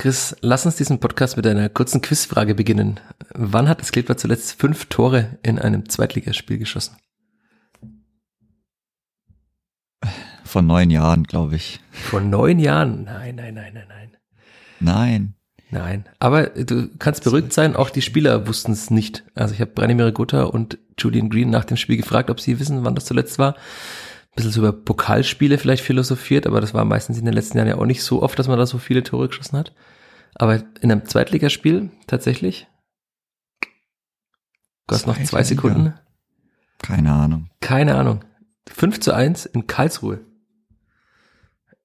Chris, lass uns diesen Podcast mit einer kurzen Quizfrage beginnen. Wann hat das Kleeblatt zuletzt fünf Tore in einem Zweitligaspiel geschossen? Vor neun Jahren, glaube ich. Vor neun Jahren? Nein, nein, nein, nein, nein. Nein. Nein. Aber du kannst beruhigt sein, auch die Spieler wussten es nicht. Also ich habe Branimir Gutta und Julian Green nach dem Spiel gefragt, ob sie wissen, wann das zuletzt war. Ein bisschen so über Pokalspiele vielleicht philosophiert, aber das war meistens in den letzten Jahren ja auch nicht so oft, dass man da so viele Tore geschossen hat. Aber in einem Zweitligaspiel tatsächlich? Du hast noch zwei Sekunden. Keine Ahnung. Keine Ahnung. 5 zu 1 in Karlsruhe.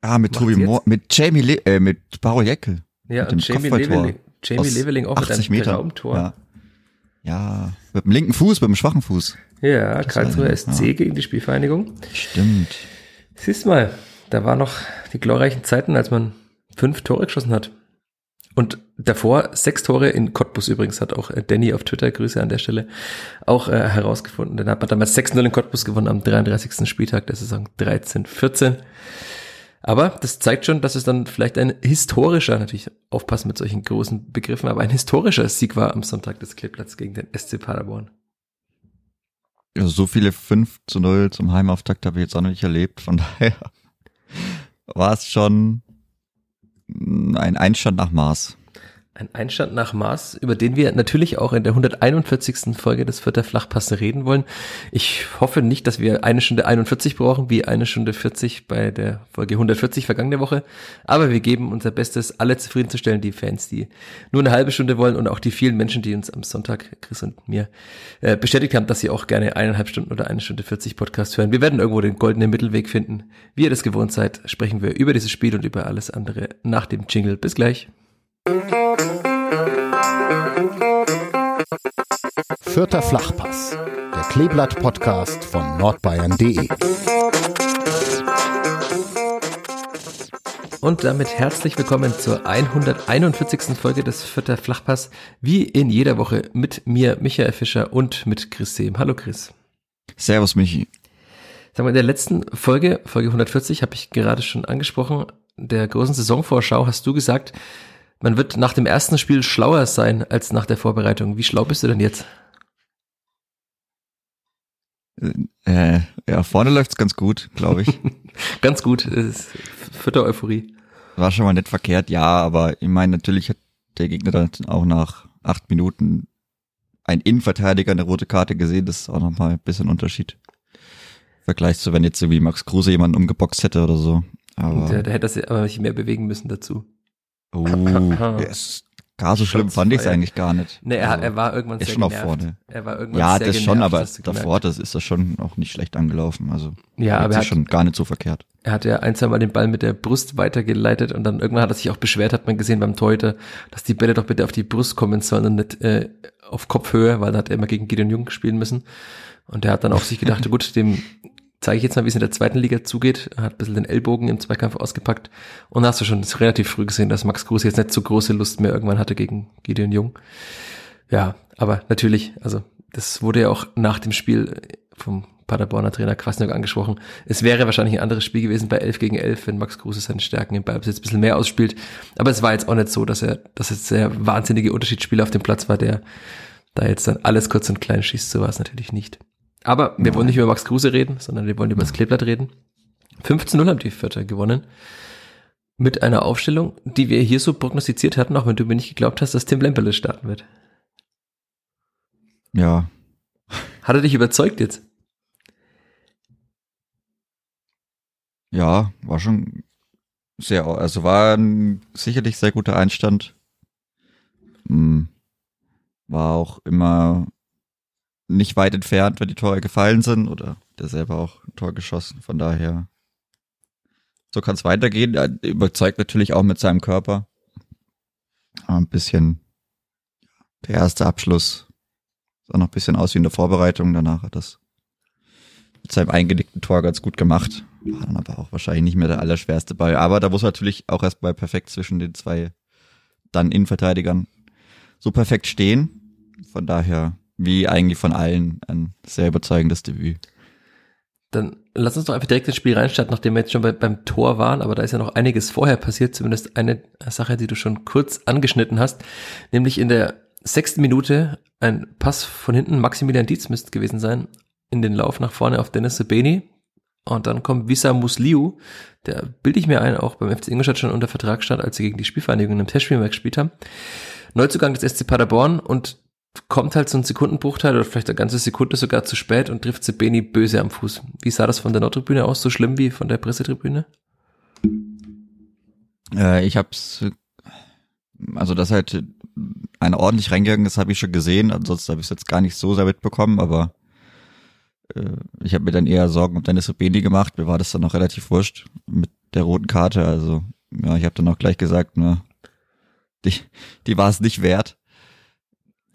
Ah, mit Tobi Moore, mit Jamie, Le äh, mit Baro Jeckel. Ja, und Jamie Leveling, Jamie Leveling auch mit einem Meter. Traumtor. Ja. ja, mit dem linken Fuß, mit dem schwachen Fuß. Ja, Karlsruhe SC ja. gegen die Spielvereinigung. Stimmt. Siehst mal, da waren noch die glorreichen Zeiten, als man fünf Tore geschossen hat. Und davor sechs Tore in Cottbus übrigens hat auch äh, Danny auf Twitter, Grüße an der Stelle, auch äh, herausgefunden. Dann hat man damals 6-0 in Cottbus gewonnen am 33. Spieltag der Saison 13-14. Aber das zeigt schon, dass es dann vielleicht ein historischer, natürlich aufpassen mit solchen großen Begriffen, aber ein historischer Sieg war am Sonntag des Kleeblatts gegen den SC Paderborn. Ja, so viele 5 zu 0 zum Heimauftakt habe ich jetzt auch noch nicht erlebt. Von daher war es schon ein Einstand nach Maß. Ein Einstand nach Maß, über den wir natürlich auch in der 141. Folge des Vierter Flachpasse reden wollen. Ich hoffe nicht, dass wir eine Stunde 41 brauchen, wie eine Stunde 40 bei der Folge 140 vergangene Woche. Aber wir geben unser Bestes, alle zufriedenzustellen, die Fans, die nur eine halbe Stunde wollen und auch die vielen Menschen, die uns am Sonntag, Chris und mir, äh, bestätigt haben, dass sie auch gerne eineinhalb Stunden oder eine Stunde 40 Podcast hören. Wir werden irgendwo den goldenen Mittelweg finden. Wie ihr das gewohnt seid, sprechen wir über dieses Spiel und über alles andere nach dem Jingle. Bis gleich. Vierter Flachpass, der Kleeblatt-Podcast von nordbayern.de. Und damit herzlich willkommen zur 141. Folge des Vierter Flachpass, wie in jeder Woche mit mir, Michael Fischer und mit Chris Sehm. Hallo Chris. Servus Michi. Sagen wir, in der letzten Folge, Folge 140, habe ich gerade schon angesprochen, der großen Saisonvorschau hast du gesagt, man wird nach dem ersten Spiel schlauer sein als nach der Vorbereitung. Wie schlau bist du denn jetzt? Äh, ja, vorne läuft's ganz gut, glaube ich. ganz gut, ist vierte Euphorie. War schon mal nicht verkehrt, ja, aber ich meine, natürlich hat der Gegner dann auch nach acht Minuten ein Innenverteidiger eine rote Karte gesehen, das ist auch nochmal ein bisschen Unterschied. Vergleich zu, wenn jetzt so wie Max Kruse jemanden umgeboxt hätte oder so. Aber der, der hätte das aber nicht mehr bewegen müssen dazu. Oh, ist gar so schlimm fand ich es eigentlich gar nicht. Nee, er, also, er war irgendwann ist sehr schon genervt. auf vorne. Er war irgendwann ja, sehr das genervt, schon, aber davor, das ist das schon auch nicht schlecht angelaufen. Also ja, aber er hat, schon gar nicht so verkehrt. Er hat ja ein, zwei Mal den Ball mit der Brust weitergeleitet und dann irgendwann hat er sich auch beschwert, hat man gesehen beim Torhüter, dass die Bälle doch bitte auf die Brust kommen sollen und nicht äh, auf Kopfhöhe, weil dann hat er immer gegen Gideon Jung spielen müssen. Und er hat dann auch sich gedacht, gut, dem zeige ich jetzt mal, wie es in der zweiten Liga zugeht. Er hat ein bisschen den Ellbogen im Zweikampf ausgepackt. Und da hast du schon relativ früh gesehen, dass Max Kruse jetzt nicht so große Lust mehr irgendwann hatte gegen Gideon Jung. Ja, aber natürlich, also das wurde ja auch nach dem Spiel vom Paderborner Trainer Kwasniok angesprochen. Es wäre wahrscheinlich ein anderes Spiel gewesen bei 11 gegen 11, wenn Max Kruse seine Stärken im Ballbesitz ein bisschen mehr ausspielt. Aber es war jetzt auch nicht so, dass er, dass es der wahnsinnige Unterschiedsspieler auf dem Platz war, der da jetzt dann alles kurz und klein schießt. So war es natürlich nicht. Aber wir wollen nicht über Max Kruse reden, sondern wir wollen über das Kleeblatt reden. 15-0 haben die Vierter gewonnen. Mit einer Aufstellung, die wir hier so prognostiziert hatten, auch wenn du mir nicht geglaubt hast, dass Tim Lemperle starten wird. Ja. Hat er dich überzeugt jetzt? Ja, war schon sehr, also war ein sicherlich sehr guter Einstand. Hm. War auch immer nicht weit entfernt, wenn die Tore gefallen sind oder der selber auch ein Tor geschossen. Von daher, so kann es weitergehen. Er überzeugt natürlich auch mit seinem Körper. Aber ein bisschen der erste Abschluss Sah noch ein bisschen aus wie in der Vorbereitung. Danach hat das mit seinem eingenickten Tor ganz gut gemacht. War dann aber auch wahrscheinlich nicht mehr der allerschwerste Ball. Aber da muss natürlich auch erstmal perfekt zwischen den zwei dann Innenverteidigern so perfekt stehen. Von daher, wie eigentlich von allen, ein sehr überzeugendes Debüt. Dann lass uns doch einfach direkt ins Spiel reinstarten, nachdem wir jetzt schon bei, beim Tor waren, aber da ist ja noch einiges vorher passiert, zumindest eine Sache, die du schon kurz angeschnitten hast, nämlich in der sechsten Minute ein Pass von hinten, Maximilian Dietz müsste gewesen sein, in den Lauf nach vorne auf Dennis Sebeni und dann kommt Visa Musliu, der bilde ich mir ein, auch beim FC Ingolstadt schon unter Vertrag stand, als sie gegen die Spielvereinigung im Testspiel mal gespielt haben. Neuzugang des SC Paderborn und kommt halt so ein Sekundenbruchteil oder vielleicht eine ganze Sekunde sogar zu spät und trifft Sebeni böse am Fuß. Wie sah das von der Nordtribüne aus? So schlimm wie von der Pressetribüne? Äh, ich hab's, also das halt einer ordentlich reingegangen ist, habe ich schon gesehen. Ansonsten habe ich es jetzt gar nicht so sehr mitbekommen, aber äh, ich habe mir dann eher Sorgen um Dennis Obeni gemacht. Mir war das dann noch relativ wurscht mit der roten Karte. Also ja, ich habe dann auch gleich gesagt, ne, die, die war es nicht wert.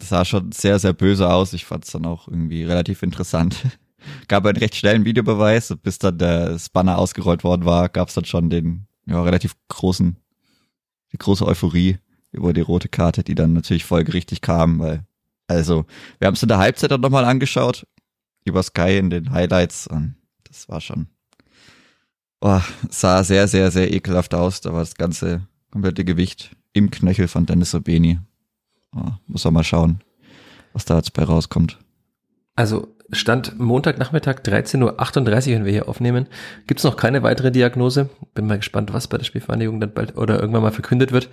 Sah schon sehr, sehr böse aus. Ich fand es dann auch irgendwie relativ interessant. Gab einen recht schnellen Videobeweis. Bis dann der Spanner ausgerollt worden war, gab es dann schon den ja, relativ großen, die große Euphorie über die rote Karte, die dann natürlich folgerichtig kam, weil, also, wir haben es in der Halbzeit dann nochmal angeschaut, über Sky in den Highlights und das war schon, oh, sah sehr, sehr, sehr ekelhaft aus. Da war das ganze komplette Gewicht im Knöchel von Dennis Obeni. Muss auch mal schauen, was da jetzt bei rauskommt. Also Stand Montagnachmittag 13.38 Uhr, wenn wir hier aufnehmen, gibt es noch keine weitere Diagnose. Bin mal gespannt, was bei der Spielvereinigung dann bald oder irgendwann mal verkündet wird.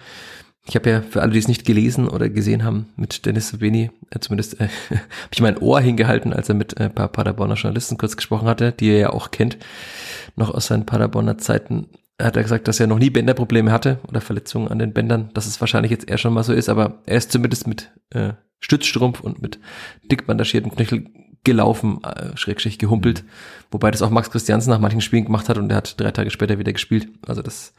Ich habe ja für alle, die es nicht gelesen oder gesehen haben, mit Dennis Sabini, äh, zumindest äh, habe ich mein Ohr hingehalten, als er mit äh, ein paar Paderborner Journalisten kurz gesprochen hatte, die er ja auch kennt, noch aus seinen Paderborner Zeiten. Hat er gesagt, dass er noch nie Bänderprobleme hatte oder Verletzungen an den Bändern, dass es wahrscheinlich jetzt eher schon mal so ist, aber er ist zumindest mit äh, Stützstrumpf und mit dick bandagierten Knöchel gelaufen, äh, schrägstrich gehumpelt, wobei das auch Max Christiansen nach manchen Spielen gemacht hat und er hat drei Tage später wieder gespielt. Also das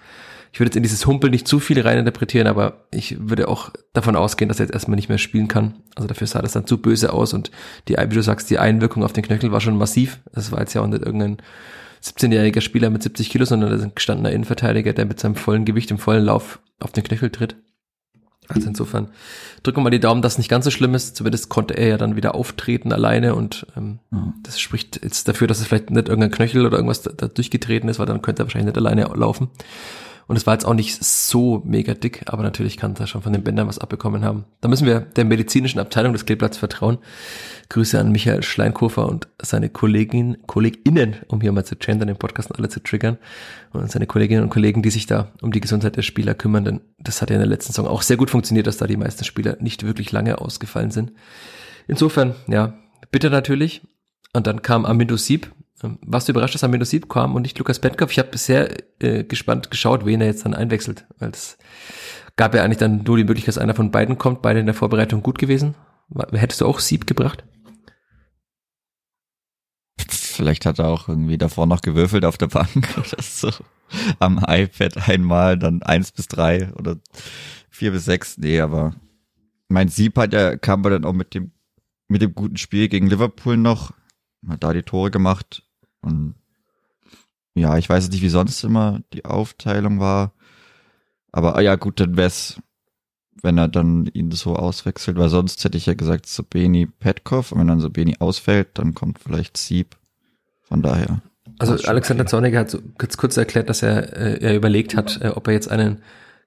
ich würde jetzt in dieses Humpel nicht zu viel reininterpretieren, aber ich würde auch davon ausgehen, dass er jetzt erstmal nicht mehr spielen kann. Also dafür sah das dann zu böse aus und die, wie du sagst, die Einwirkung auf den Knöchel war schon massiv. Das war jetzt ja auch nicht irgendein 17-jähriger Spieler mit 70 Kilo, sondern das ist ein gestandener Innenverteidiger, der mit seinem vollen Gewicht im vollen Lauf auf den Knöchel tritt. Also insofern drücken wir mal die Daumen, dass es nicht ganz so schlimm ist. Zumindest konnte er ja dann wieder auftreten alleine und ähm, mhm. das spricht jetzt dafür, dass es vielleicht nicht irgendein Knöchel oder irgendwas da, da durchgetreten ist, weil dann könnte er wahrscheinlich nicht alleine laufen. Und es war jetzt auch nicht so mega dick, aber natürlich kann er schon von den Bändern was abbekommen haben. Da müssen wir der medizinischen Abteilung des Kleeblatts vertrauen. Grüße an Michael Schleinkofer und seine Kolleginnen, KollegInnen, um hier mal zu gendern, den Podcast alle zu triggern. Und seine Kolleginnen und Kollegen, die sich da um die Gesundheit der Spieler kümmern, denn das hat ja in der letzten Saison auch sehr gut funktioniert, dass da die meisten Spieler nicht wirklich lange ausgefallen sind. Insofern, ja, bitte natürlich. Und dann kam Amindo Sieb, warst du überrascht, dass Amino Sieb kam und nicht Lukas Petkov? Ich habe sehr äh, gespannt geschaut, wen er jetzt dann einwechselt, weil es gab ja eigentlich dann nur die Möglichkeit, dass einer von beiden kommt, beide in der Vorbereitung gut gewesen. Hättest du auch Sieb gebracht? Vielleicht hat er auch irgendwie davor noch gewürfelt auf der Bank oder so. Am iPad einmal, dann eins bis drei oder vier bis sechs. Nee, aber mein Sieb hat ja, kam er dann auch mit dem, mit dem guten Spiel gegen Liverpool noch, hat da die Tore gemacht. Und ja, ich weiß nicht, wie sonst immer die Aufteilung war. Aber ah ja, gut, dann wär's, wenn er dann ihn so auswechselt, weil sonst hätte ich ja gesagt Sobeni Petkov und wenn dann Sobeni ausfällt, dann kommt vielleicht Sieb. Von daher. Also Alexander Zorniger hat so kurz, kurz erklärt, dass er, äh, er überlegt hat, äh, ob er jetzt einen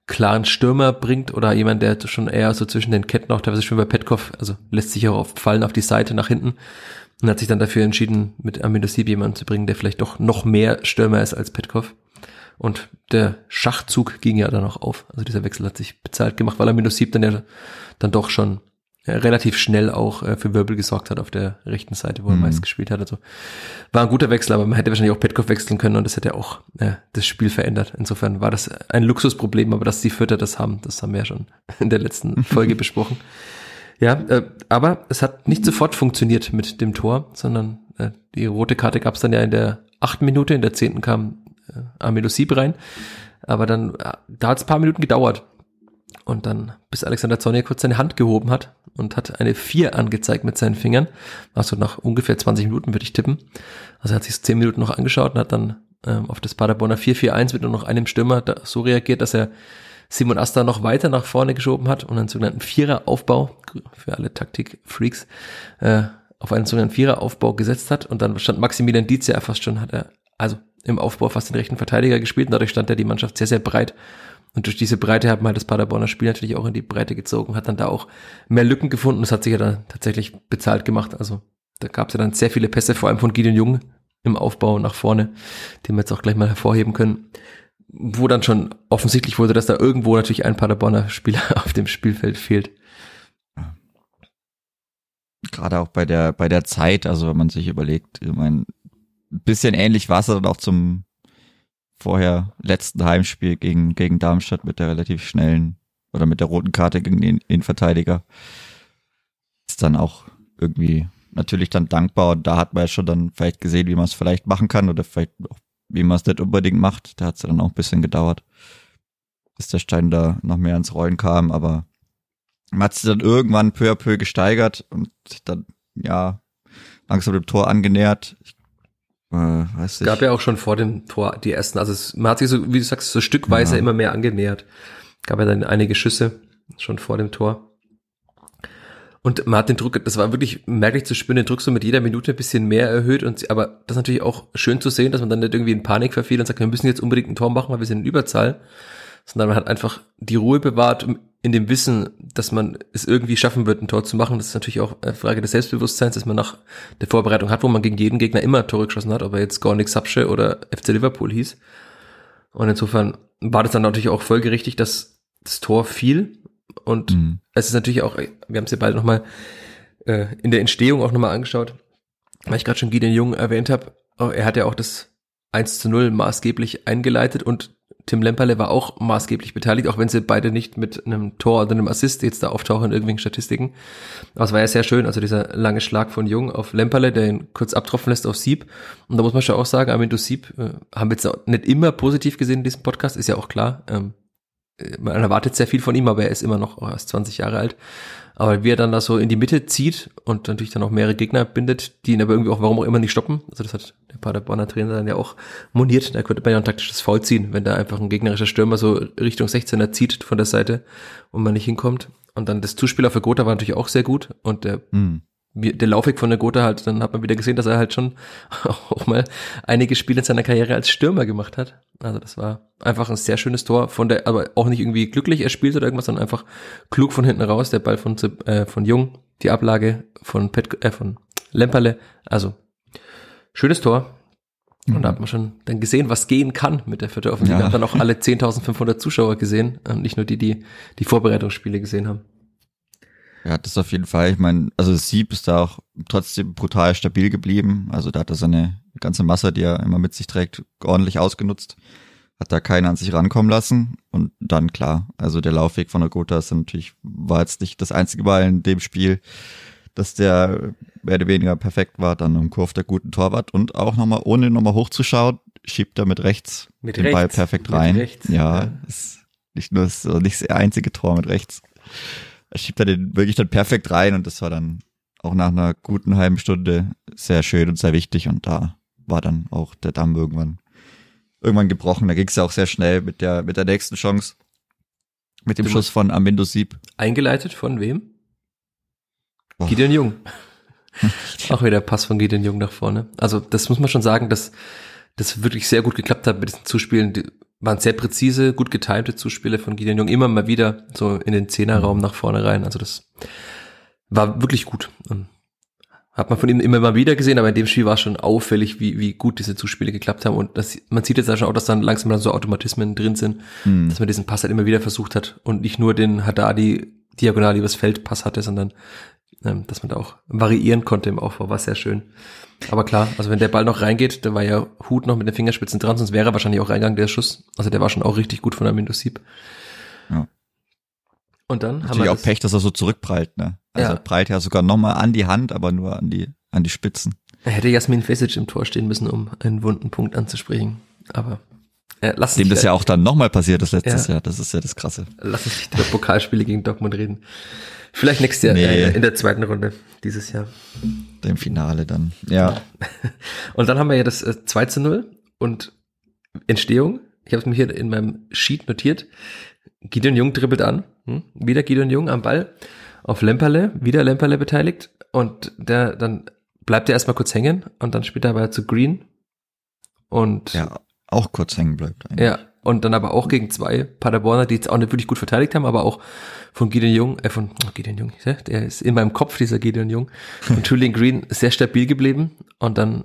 klaren Stürmer bringt oder jemand, der schon eher so zwischen den Ketten auch teilweise schon bei Petkov, also lässt sich auch oft fallen auf die Seite nach hinten und hat sich dann dafür entschieden, mit Amino Sieb jemanden zu bringen, der vielleicht doch noch mehr Stürmer ist als Petkov. Und der Schachzug ging ja dann auch auf. Also dieser Wechsel hat sich bezahlt gemacht, weil Amino Sieb dann ja dann doch schon ja, relativ schnell auch äh, für Wirbel gesorgt hat auf der rechten Seite, wo er mhm. meist gespielt hat. Also war ein guter Wechsel, aber man hätte wahrscheinlich auch Petkov wechseln können und das hätte auch äh, das Spiel verändert. Insofern war das ein Luxusproblem, aber dass die Vierter das haben, das haben wir ja schon in der letzten Folge besprochen. Ja, äh, aber es hat nicht sofort funktioniert mit dem Tor, sondern äh, die rote Karte gab es dann ja in der achten Minute, in der zehnten kam äh, Amelo Sieb rein. Aber dann, äh, da hat es paar Minuten gedauert. und dann bis Alexander Zornier kurz seine Hand gehoben hat und hat eine 4 angezeigt mit seinen Fingern. Also nach ungefähr 20 Minuten würde ich tippen. Also er hat sich 10 Minuten noch angeschaut und hat dann ähm, auf das Paderborner 4-4-1 mit nur noch einem Stürmer so reagiert, dass er Simon Asta noch weiter nach vorne geschoben hat und einen sogenannten Viereraufbau für alle Taktik-Freaks äh, auf einen sogenannten Viereraufbau gesetzt hat und dann stand Maximilian Dietz ja fast schon, hat er also im Aufbau fast den rechten Verteidiger gespielt und dadurch stand er die Mannschaft sehr, sehr breit und durch diese Breite hat man halt das Paderborner Spiel natürlich auch in die Breite gezogen, hat dann da auch mehr Lücken gefunden. Das hat sich ja dann tatsächlich bezahlt gemacht. Also da gab es ja dann sehr viele Pässe, vor allem von Gideon Jung im Aufbau nach vorne, den wir jetzt auch gleich mal hervorheben können. Wo dann schon offensichtlich wurde, dass da irgendwo natürlich ein Paderborner Spieler auf dem Spielfeld fehlt. Gerade auch bei der, bei der Zeit, also wenn man sich überlegt, ich meine, ein bisschen ähnlich war es dann auch zum vorher letzten Heimspiel gegen, gegen Darmstadt mit der relativ schnellen oder mit der roten Karte gegen den Innenverteidiger. Ist dann auch irgendwie natürlich dann dankbar und da hat man ja schon dann vielleicht gesehen, wie man es vielleicht machen kann oder vielleicht auch, wie man es nicht unbedingt macht. Da hat es dann auch ein bisschen gedauert, bis der Stein da noch mehr ins Rollen kam, aber man hat sich dann irgendwann peu à peu gesteigert und dann, ja, langsam dem Tor angenähert. Ich äh, weiß ich. gab ja auch schon vor dem Tor die ersten, also es, man hat sich so, wie du sagst, so stückweise ja. immer mehr angenähert. Gab ja dann einige Schüsse schon vor dem Tor. Und man hat den Druck, das war wirklich merklich zu spüren, den Druck so mit jeder Minute ein bisschen mehr erhöht. Und aber das ist natürlich auch schön zu sehen, dass man dann nicht irgendwie in Panik verfiel und sagt, wir müssen jetzt unbedingt ein Tor machen, weil wir sind in Überzahl. Sondern man hat einfach die Ruhe bewahrt in dem Wissen, dass man es irgendwie schaffen wird, ein Tor zu machen, das ist natürlich auch eine Frage des Selbstbewusstseins, dass man nach der Vorbereitung hat, wo man gegen jeden Gegner immer Tore geschossen hat, ob er jetzt Gornik Sapsche oder FC Liverpool hieß. Und insofern war das dann natürlich auch folgerichtig, dass das Tor fiel. Und mhm. es ist natürlich auch, wir haben es ja beide nochmal äh, in der Entstehung auch nochmal angeschaut, weil ich gerade schon Gideon Jung erwähnt habe, er hat ja auch das 1 zu 0 maßgeblich eingeleitet und Tim Lemperle war auch maßgeblich beteiligt, auch wenn sie beide nicht mit einem Tor oder einem Assist jetzt da auftauchen in irgendwelchen Statistiken. Aber es war ja sehr schön, also dieser lange Schlag von Jung auf Lemperle, der ihn kurz abtropfen lässt auf Sieb. Und da muss man schon auch sagen, Armindo Sieb äh, haben wir jetzt nicht immer positiv gesehen in diesem Podcast, ist ja auch klar. Ähm, man erwartet sehr viel von ihm, aber er ist immer noch erst 20 Jahre alt. Aber wie er dann da so in die Mitte zieht und natürlich dann auch mehrere Gegner bindet, die ihn aber irgendwie auch warum auch immer nicht stoppen. Also das hat der Paderborner Trainer dann ja auch moniert. Da könnte man ja ein taktisches Foul ziehen, wenn da einfach ein gegnerischer Stürmer so Richtung 16er zieht von der Seite und man nicht hinkommt. Und dann das Zuspieler für Gotha war natürlich auch sehr gut und der mhm der Laufweg von der Gotha halt, dann hat man wieder gesehen, dass er halt schon auch mal einige Spiele in seiner Karriere als Stürmer gemacht hat. Also das war einfach ein sehr schönes Tor von der, aber auch nicht irgendwie glücklich erspielt oder irgendwas, sondern einfach klug von hinten raus, der Ball von, äh, von Jung, die Ablage von Pet, äh, von Lemperle. Also schönes Tor. Und mhm. da hat man schon dann gesehen, was gehen kann mit der vierten Offensive. Ja. Hat dann auch alle 10.500 Zuschauer gesehen und nicht nur die, die die Vorbereitungsspiele gesehen haben. Ja, das auf jeden Fall. Ich meine, also Sieb ist da auch trotzdem brutal stabil geblieben. Also da hat er seine ganze Masse, die er immer mit sich trägt, ordentlich ausgenutzt. Hat da keinen an sich rankommen lassen. Und dann klar, also der Laufweg von der Gotha ist natürlich, war jetzt nicht das einzige Mal in dem Spiel, dass der mehr oder weniger perfekt war, dann im Kurve der guten Torwart und auch nochmal, ohne nochmal hochzuschauen, schiebt er mit rechts mit den rechts. Ball perfekt rein. Rechts, ja, ja. Ist nicht nur das, nicht das einzige Tor mit rechts schiebt er den wirklich dann perfekt rein und das war dann auch nach einer guten halben Stunde sehr schön und sehr wichtig und da war dann auch der Damm irgendwann irgendwann gebrochen. Da ging es ja auch sehr schnell mit der mit der nächsten Chance mit dem du Schuss von Amindo Sieb. Eingeleitet von wem? Oh. Gideon Jung. auch wieder Pass von Gideon Jung nach vorne. Also das muss man schon sagen, dass das wirklich sehr gut geklappt hat mit diesen Zuspielen waren sehr präzise, gut getimte Zuspiele von Gideon Jung, immer mal wieder so in den Zehnerraum nach vorne rein. Also das war wirklich gut. Hat man von ihm immer mal wieder gesehen, aber in dem Spiel war schon auffällig, wie, wie gut diese Zuspiele geklappt haben. Und das, man sieht jetzt ja schon auch, dass dann langsam dann so Automatismen drin sind, mhm. dass man diesen Pass halt immer wieder versucht hat und nicht nur den Haddadi diagonal übers Feld Pass hatte, sondern ähm, dass man da auch variieren konnte im Aufbau, war sehr schön. Aber klar, also wenn der Ball noch reingeht, da war ja Hut noch mit den Fingerspitzen dran, sonst wäre er wahrscheinlich auch reingegangen, der Schuss. Also der war schon auch richtig gut von der Sieb. Ja. Und dann Natürlich haben wir auch Pech, dass er so zurückprallt, ne? Also ja. er prallt ja sogar nochmal an die Hand, aber nur an die, an die Spitzen. Er hätte Jasmin Fesic im Tor stehen müssen, um einen wunden Punkt anzusprechen. Aber Äh, lass Dem das ja auch dann nochmal passiert ist letztes Ja. Jahr. Das ist ja das Krasse. Lass uns nicht über Pokalspiele gegen Dortmund reden. Vielleicht nächstes Jahr, Nee. äh, in der zweiten Runde dieses Jahr. Dem Finale dann. Ja. Und dann haben wir ja das äh, 2 zu 0 und Entstehung. Ich habe es mir hier in meinem Sheet notiert. Gideon Jung dribbelt an. Hm? Wieder Gideon Jung am Ball. Auf Lemperle, wieder Lemperle beteiligt. Und der, dann bleibt er erstmal kurz hängen und dann spielt er aber zu Green. Und Ja, auch kurz hängen bleibt. eigentlich. ja, und dann aber auch gegen zwei Paderborner, die jetzt auch nicht wirklich gut verteidigt haben, aber auch von Gideon Jung, äh, von oh, Gideon Jung, ja, der ist in meinem Kopf, dieser Gideon Jung, und Julian Green sehr stabil geblieben und dann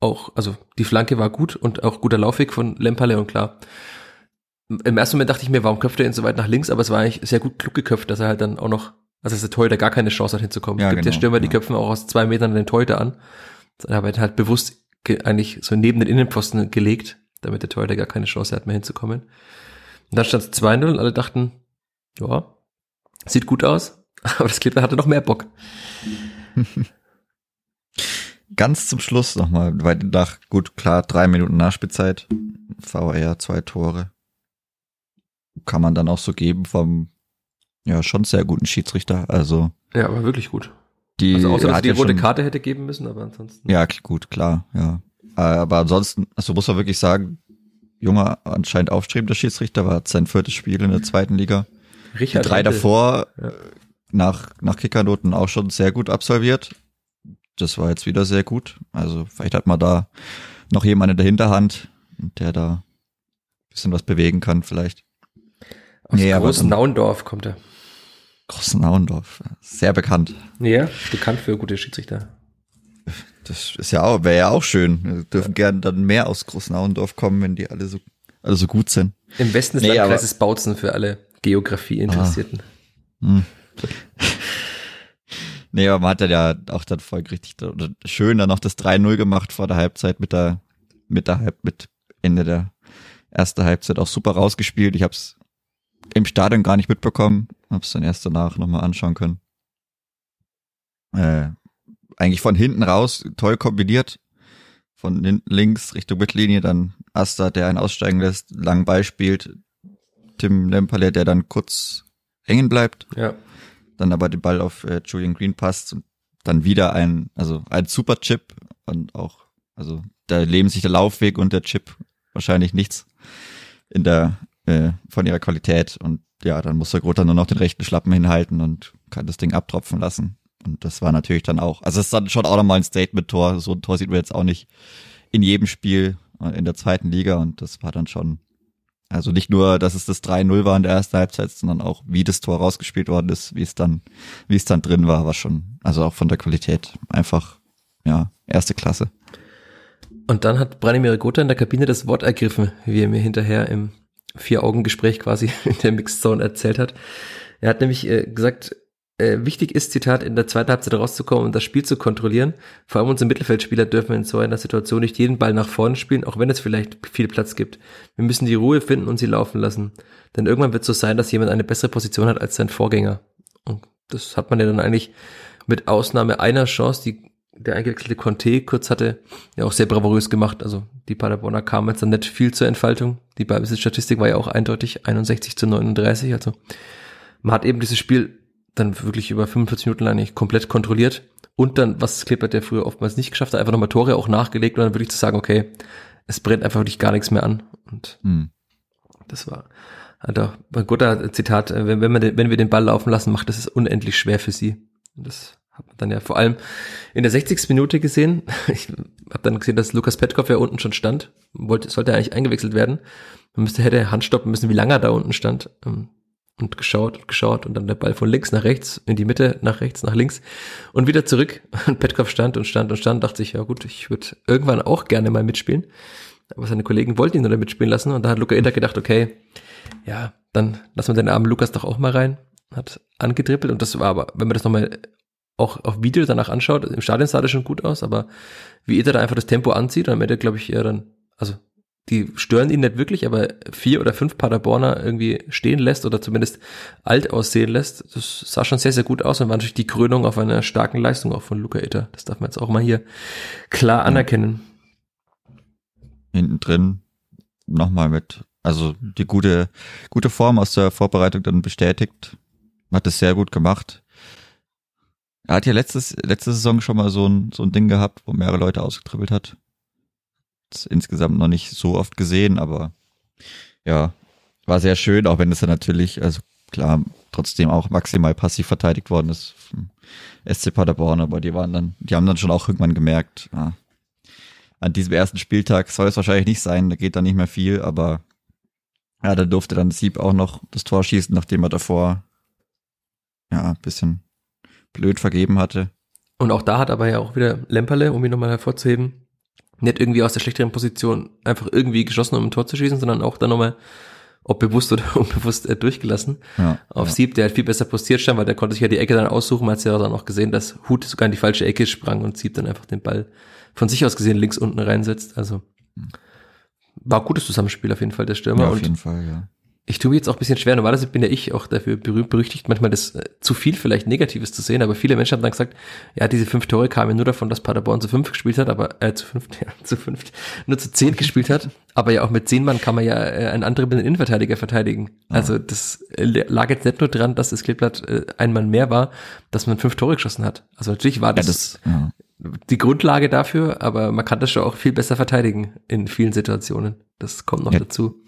auch, also die Flanke war gut und auch guter Laufweg von Lemperle und klar. Im ersten Moment dachte ich mir, warum köpft er ihn so weit nach links, aber es war eigentlich sehr gut klug geköpft, dass er halt dann auch noch, also dass der Torhüter gar keine Chance hat hinzukommen. Ja, es gibt ja genau, Stürmer, die ja. köpfen auch aus zwei Metern den Torhüter an. Dann habe ich halt bewusst ge eigentlich so neben den Innenpfosten gelegt, damit der Torhüter gar keine Chance hat, mehr hinzukommen. Und dann stand es 2-0 und alle dachten, ja, sieht gut aus, aber das Clipper hatte noch mehr Bock. Ganz zum Schluss nochmal, weil nach, gut, klar, drei Minuten Nachspielzeit, VR, zwei Tore. Kann man dann auch so geben vom, ja, schon sehr guten Schiedsrichter. Also, Ja, aber wirklich gut. die, Also außer, er dass die rote Karte hätte geben müssen, aber ansonsten. Ja, gut, klar, ja. Aber ansonsten, also muss man wirklich sagen, junger, anscheinend aufstrebender Schiedsrichter, war sein viertes Spiel in der zweiten Liga. Die Richard drei Rantel. davor, Ja. nach, nach Kickernoten auch schon sehr gut absolviert. Das war jetzt wieder sehr gut. Also vielleicht hat man da noch jemanden in der Hinterhand, der da ein bisschen was bewegen kann vielleicht. Aus Nee, aber Groß dann- Naundorf kommt er. Großenauendorf, sehr bekannt. Ja, bekannt für gute Schiedsrichter. Das ist ja auch, wäre ja auch schön. Wir dürfen gern dann mehr aus Großenauendorf kommen, wenn die alle so, alle so gut sind. Im Westen des Nee, Landkreises Bautzen für alle Geografie-Interessierten. Hm. Nee, aber man hat ja auch dann folgerichtig oder schön dann noch das 3-0 gemacht vor der Halbzeit mit der, mit der Halb, mit Ende der ersten Halbzeit auch super rausgespielt. Ich habe es im Stadion gar nicht mitbekommen, habe es dann erst danach nochmal anschauen können. Äh, eigentlich von hinten raus toll kombiniert. Von hinten links Richtung Mittellinie, dann Asta, der einen aussteigen lässt, lang Ball spielt. Tim Lemperle, der dann kurz hängen bleibt Ja. dann aber den Ball auf äh, Julian Green passt und dann wieder ein, also ein super Chip und auch, also da leben sich der Laufweg und der Chip wahrscheinlich nichts in der, äh, von ihrer Qualität und ja, dann muss der Grotter nur noch den rechten Schlappen hinhalten und kann das Ding abtropfen lassen und das war natürlich dann auch, also es ist dann schon auch nochmal ein Statement-Tor, so ein Tor sieht man jetzt auch nicht in jedem Spiel äh, in der zweiten Liga und das war dann schon also nicht nur, dass es das 3-0 war in der ersten Halbzeit, sondern auch, wie das Tor rausgespielt worden ist, wie es dann, wie es dann drin war, war schon, also auch von der Qualität einfach, ja, erste Klasse. Und dann hat Branimir Gotha in der Kabine das Wort ergriffen, wie er mir hinterher im Vier-Augen-Gespräch quasi in der Mixed Zone erzählt hat. Er hat nämlich äh, gesagt, äh, wichtig ist, Zitat, in der zweiten Halbzeit rauszukommen und das Spiel zu kontrollieren. Vor allem unsere Mittelfeldspieler dürfen in so einer Situation nicht jeden Ball nach vorne spielen, auch wenn es vielleicht viel Platz gibt. Wir müssen die Ruhe finden und sie laufen lassen. Denn irgendwann wird es so sein, dass jemand eine bessere Position hat als sein Vorgänger. Und das hat man ja dann eigentlich mit Ausnahme einer Chance, die der eingewechselte Conte kurz hatte, ja auch sehr bravourös gemacht. Also die Paderborner kamen jetzt dann nicht viel zur Entfaltung. Die Ballbesitzstatistik war ja auch eindeutig 61 zu 39. Also man hat eben dieses Spiel dann wirklich über 45 Minuten lang nicht komplett kontrolliert. Und dann, was Klippert der früher oftmals nicht geschafft hat, einfach nochmal Tore auch nachgelegt und dann wirklich zu sagen, okay, es brennt einfach wirklich gar nichts mehr an. Und Hm. das war hat auch ein guter Zitat, äh, wenn, wenn, man den, wenn wir den Ball laufen lassen, macht das es unendlich schwer für sie. Und das hat man dann ja vor allem in der 60. Minute gesehen. Ich habe dann gesehen, dass Lukas Petkov ja unten schon stand. Wollte, sollte eigentlich eingewechselt werden. Man müsste, hätte Hand stoppen müssen, wie lange er da unten stand. Und geschaut und geschaut und dann der Ball von links nach rechts, in die Mitte, nach rechts, nach links und wieder zurück. Und Petkov stand und stand und stand, dachte sich, ja gut, ich würde irgendwann auch gerne mal mitspielen. Aber seine Kollegen wollten ihn nur mitspielen lassen und da hat Luca Inter gedacht, okay, ja, dann lassen wir den armen Lukas doch auch mal rein. Hat angedribbelt und das war aber, wenn man das nochmal auch auf Video danach anschaut, im Stadion sah das schon gut aus, aber wie Inter da einfach das Tempo anzieht und am Ende glaube ich eher dann, also die stören ihn nicht wirklich, aber vier oder fünf Paderborner irgendwie stehen lässt oder zumindest alt aussehen lässt, das sah schon sehr, sehr gut aus und war natürlich die Krönung auf einer starken Leistung auch von Luca Itter. Das darf man jetzt auch mal hier klar anerkennen. Hinten drin nochmal mit, also die gute, gute Form aus der Vorbereitung dann bestätigt. Hat es sehr gut gemacht. Er hat ja letztes, letzte Saison schon mal so ein, so ein Ding gehabt, wo mehrere Leute ausgetribbelt hat. Insgesamt noch nicht so oft gesehen, aber ja, war sehr schön, auch wenn es dann natürlich, also klar, trotzdem auch maximal passiv verteidigt worden ist vom SC Paderborn, aber die waren dann, die haben dann schon auch irgendwann gemerkt, ah, an diesem ersten Spieltag soll es wahrscheinlich nicht sein, da geht dann nicht mehr viel, aber ja, da durfte dann Sieb auch noch das Tor schießen, nachdem er davor ja, ein bisschen blöd vergeben hatte. Und auch da hat aber ja auch wieder Lemperle, um ihn nochmal hervorzuheben, nicht irgendwie aus der schlechteren Position einfach irgendwie geschossen, um ein Tor zu schießen, sondern auch dann nochmal, ob bewusst oder unbewusst, äh, durchgelassen. Ja, Auf ja. Sieb, der halt viel besser postiert stand, weil der konnte sich ja die Ecke dann aussuchen. Man hat ja dann auch gesehen, dass Hut sogar in die falsche Ecke sprang und Sieb dann einfach den Ball von sich aus gesehen links unten reinsetzt. Also war ein gutes Zusammenspiel auf jeden Fall der Stürmer. Ja, auf und jeden Fall, ja. Ich tue mir jetzt auch ein bisschen schwer. Normalerweise bin ja ich auch dafür berühmt, berüchtigt, manchmal das äh, zu viel vielleicht Negatives zu sehen, aber viele Menschen haben dann gesagt, ja, diese fünf Tore kamen nur davon, dass Paderborn zu fünf gespielt hat, aber äh, zu fünf, ja, zu fünf, nur zu zehn gespielt hat. Aber ja auch mit zehn Mann kann man ja äh, einen anderen Innenverteidiger verteidigen. Also das äh, lag jetzt nicht nur dran, dass das Kleeblatt äh, ein Mann mehr war, dass man fünf Tore geschossen hat. Also natürlich war Ja, das, das, ja. die Grundlage dafür, aber man kann das schon auch viel besser verteidigen in vielen Situationen. Das kommt noch Ja. dazu.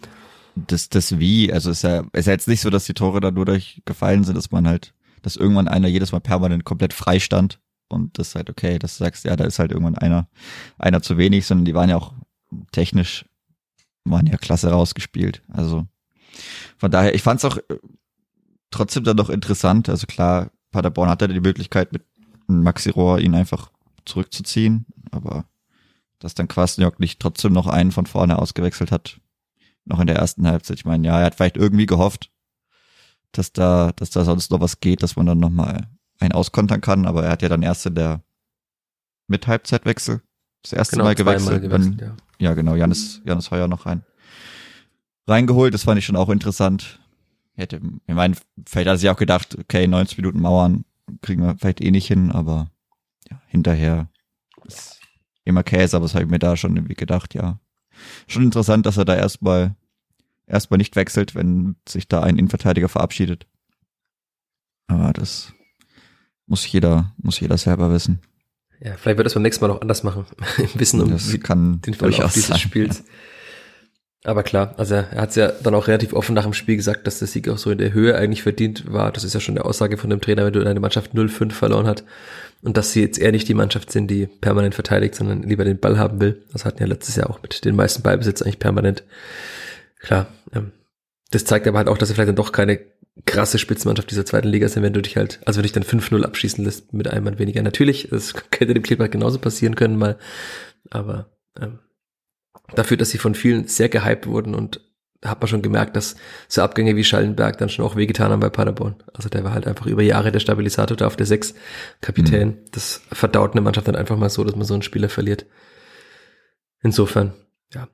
Das, das Wie, also ist ja, ist ja jetzt nicht so, dass die Tore da nur durch gefallen sind, dass man halt, dass irgendwann einer jedes Mal permanent komplett frei stand und das halt okay, dass du sagst, ja, da ist halt irgendwann einer, einer zu wenig, sondern die waren ja auch technisch, waren ja klasse rausgespielt. Also von daher, ich fand es auch äh, trotzdem dann noch interessant. Also klar, Paderborn hatte die Möglichkeit mit Maxi Rohr ihn einfach zurückzuziehen, aber dass dann Kwasniok nicht trotzdem noch einen von vorne ausgewechselt hat, noch in der ersten Halbzeit. Ich meine, ja, er hat vielleicht irgendwie gehofft, dass da, dass da sonst noch was geht, dass man dann nochmal einen auskontern kann, aber er hat ja dann erst in der Mit-Halbzeitwechsel das erste Mal Genau, zweimal gewechselt. Dann, ja. ja, genau, Janis, Janis Heuer noch rein. Reingeholt, das fand ich schon auch interessant. Hätte, ich meine, vielleicht hat er sich auch gedacht, okay, 90 Minuten Mauern kriegen wir vielleicht eh nicht hin, aber ja, hinterher ist immer Käse, aber das habe ich mir da schon irgendwie gedacht, ja. Schon interessant, dass er da erstmal erstmal nicht wechselt, wenn sich da ein Innenverteidiger verabschiedet. Aber das muss jeder, muss jeder selber wissen. Ja, vielleicht wird das beim nächsten Mal noch anders machen. Im Wissen um das wie- kann den Verlauf dieses sein. Spiels. Aber klar, also er hat es ja dann auch relativ offen nach dem Spiel gesagt, dass der Sieg auch so in der Höhe eigentlich verdient war. Das ist ja schon eine Aussage von dem Trainer, wenn du deine Mannschaft 0-5 verloren hat. Und dass sie jetzt eher nicht die Mannschaft sind, die permanent verteidigt, sondern lieber den Ball haben will. Das hatten ja letztes Jahr auch mit den meisten Ballbesitz eigentlich permanent. Klar, ähm, das zeigt aber halt auch, dass sie vielleicht dann doch keine krasse Spitzenmannschaft dieser zweiten Liga sind, wenn du dich halt, also wenn du dich dann 5-0 abschießen lässt mit einem Mann weniger. Natürlich, das könnte dem Kleber genauso passieren können mal, aber ähm, dafür, dass sie von vielen sehr gehypt wurden und da hat man schon gemerkt, dass so Abgänge wie Schallenberg dann schon auch wehgetan haben bei Paderborn. Also der war halt einfach über Jahre der Stabilisator da auf der 6 Kapitän. Das verdaut eine Mannschaft dann einfach mal so, dass man so einen Spieler verliert. Insofern, ja.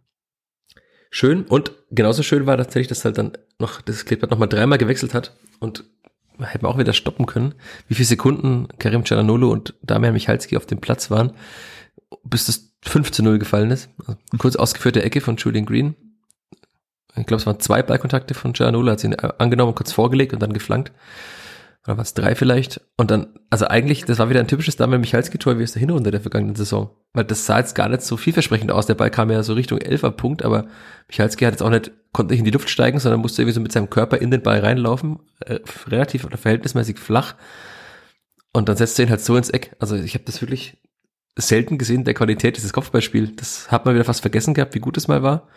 Schön und genauso schön war tatsächlich, dass halt dann noch das Kleeblatt nochmal dreimal gewechselt hat und hätten wir auch wieder stoppen können, wie viele Sekunden Karim Cialanolo und Damian Michalski auf dem Platz waren, bis das 5 zu 0 gefallen ist. Also kurz ausgeführte Ecke von Julian Green. Ich glaube, es waren zwei Ballkontakte von Cialanolo, hat sie ihn äh, angenommen, kurz vorgelegt und dann geflankt. Oder war es drei vielleicht? Und dann, also eigentlich, das war wieder ein typisches Damian Michalski-Tor wie aus der Hinrunde der vergangenen Saison. Weil das sah jetzt gar nicht so vielversprechend aus. Der Ball kam ja so Richtung 11er Punkt, aber Michalski hat jetzt auch nicht, konnte nicht in die Luft steigen, sondern musste irgendwie so mit seinem Körper in den Ball reinlaufen. Äh, relativ oder verhältnismäßig flach. Und dann setzt er ihn halt so ins Eck. Also ich habe das wirklich selten gesehen, der Qualität dieses Kopfballspiel. Das hat man wieder fast vergessen gehabt, wie gut es mal war.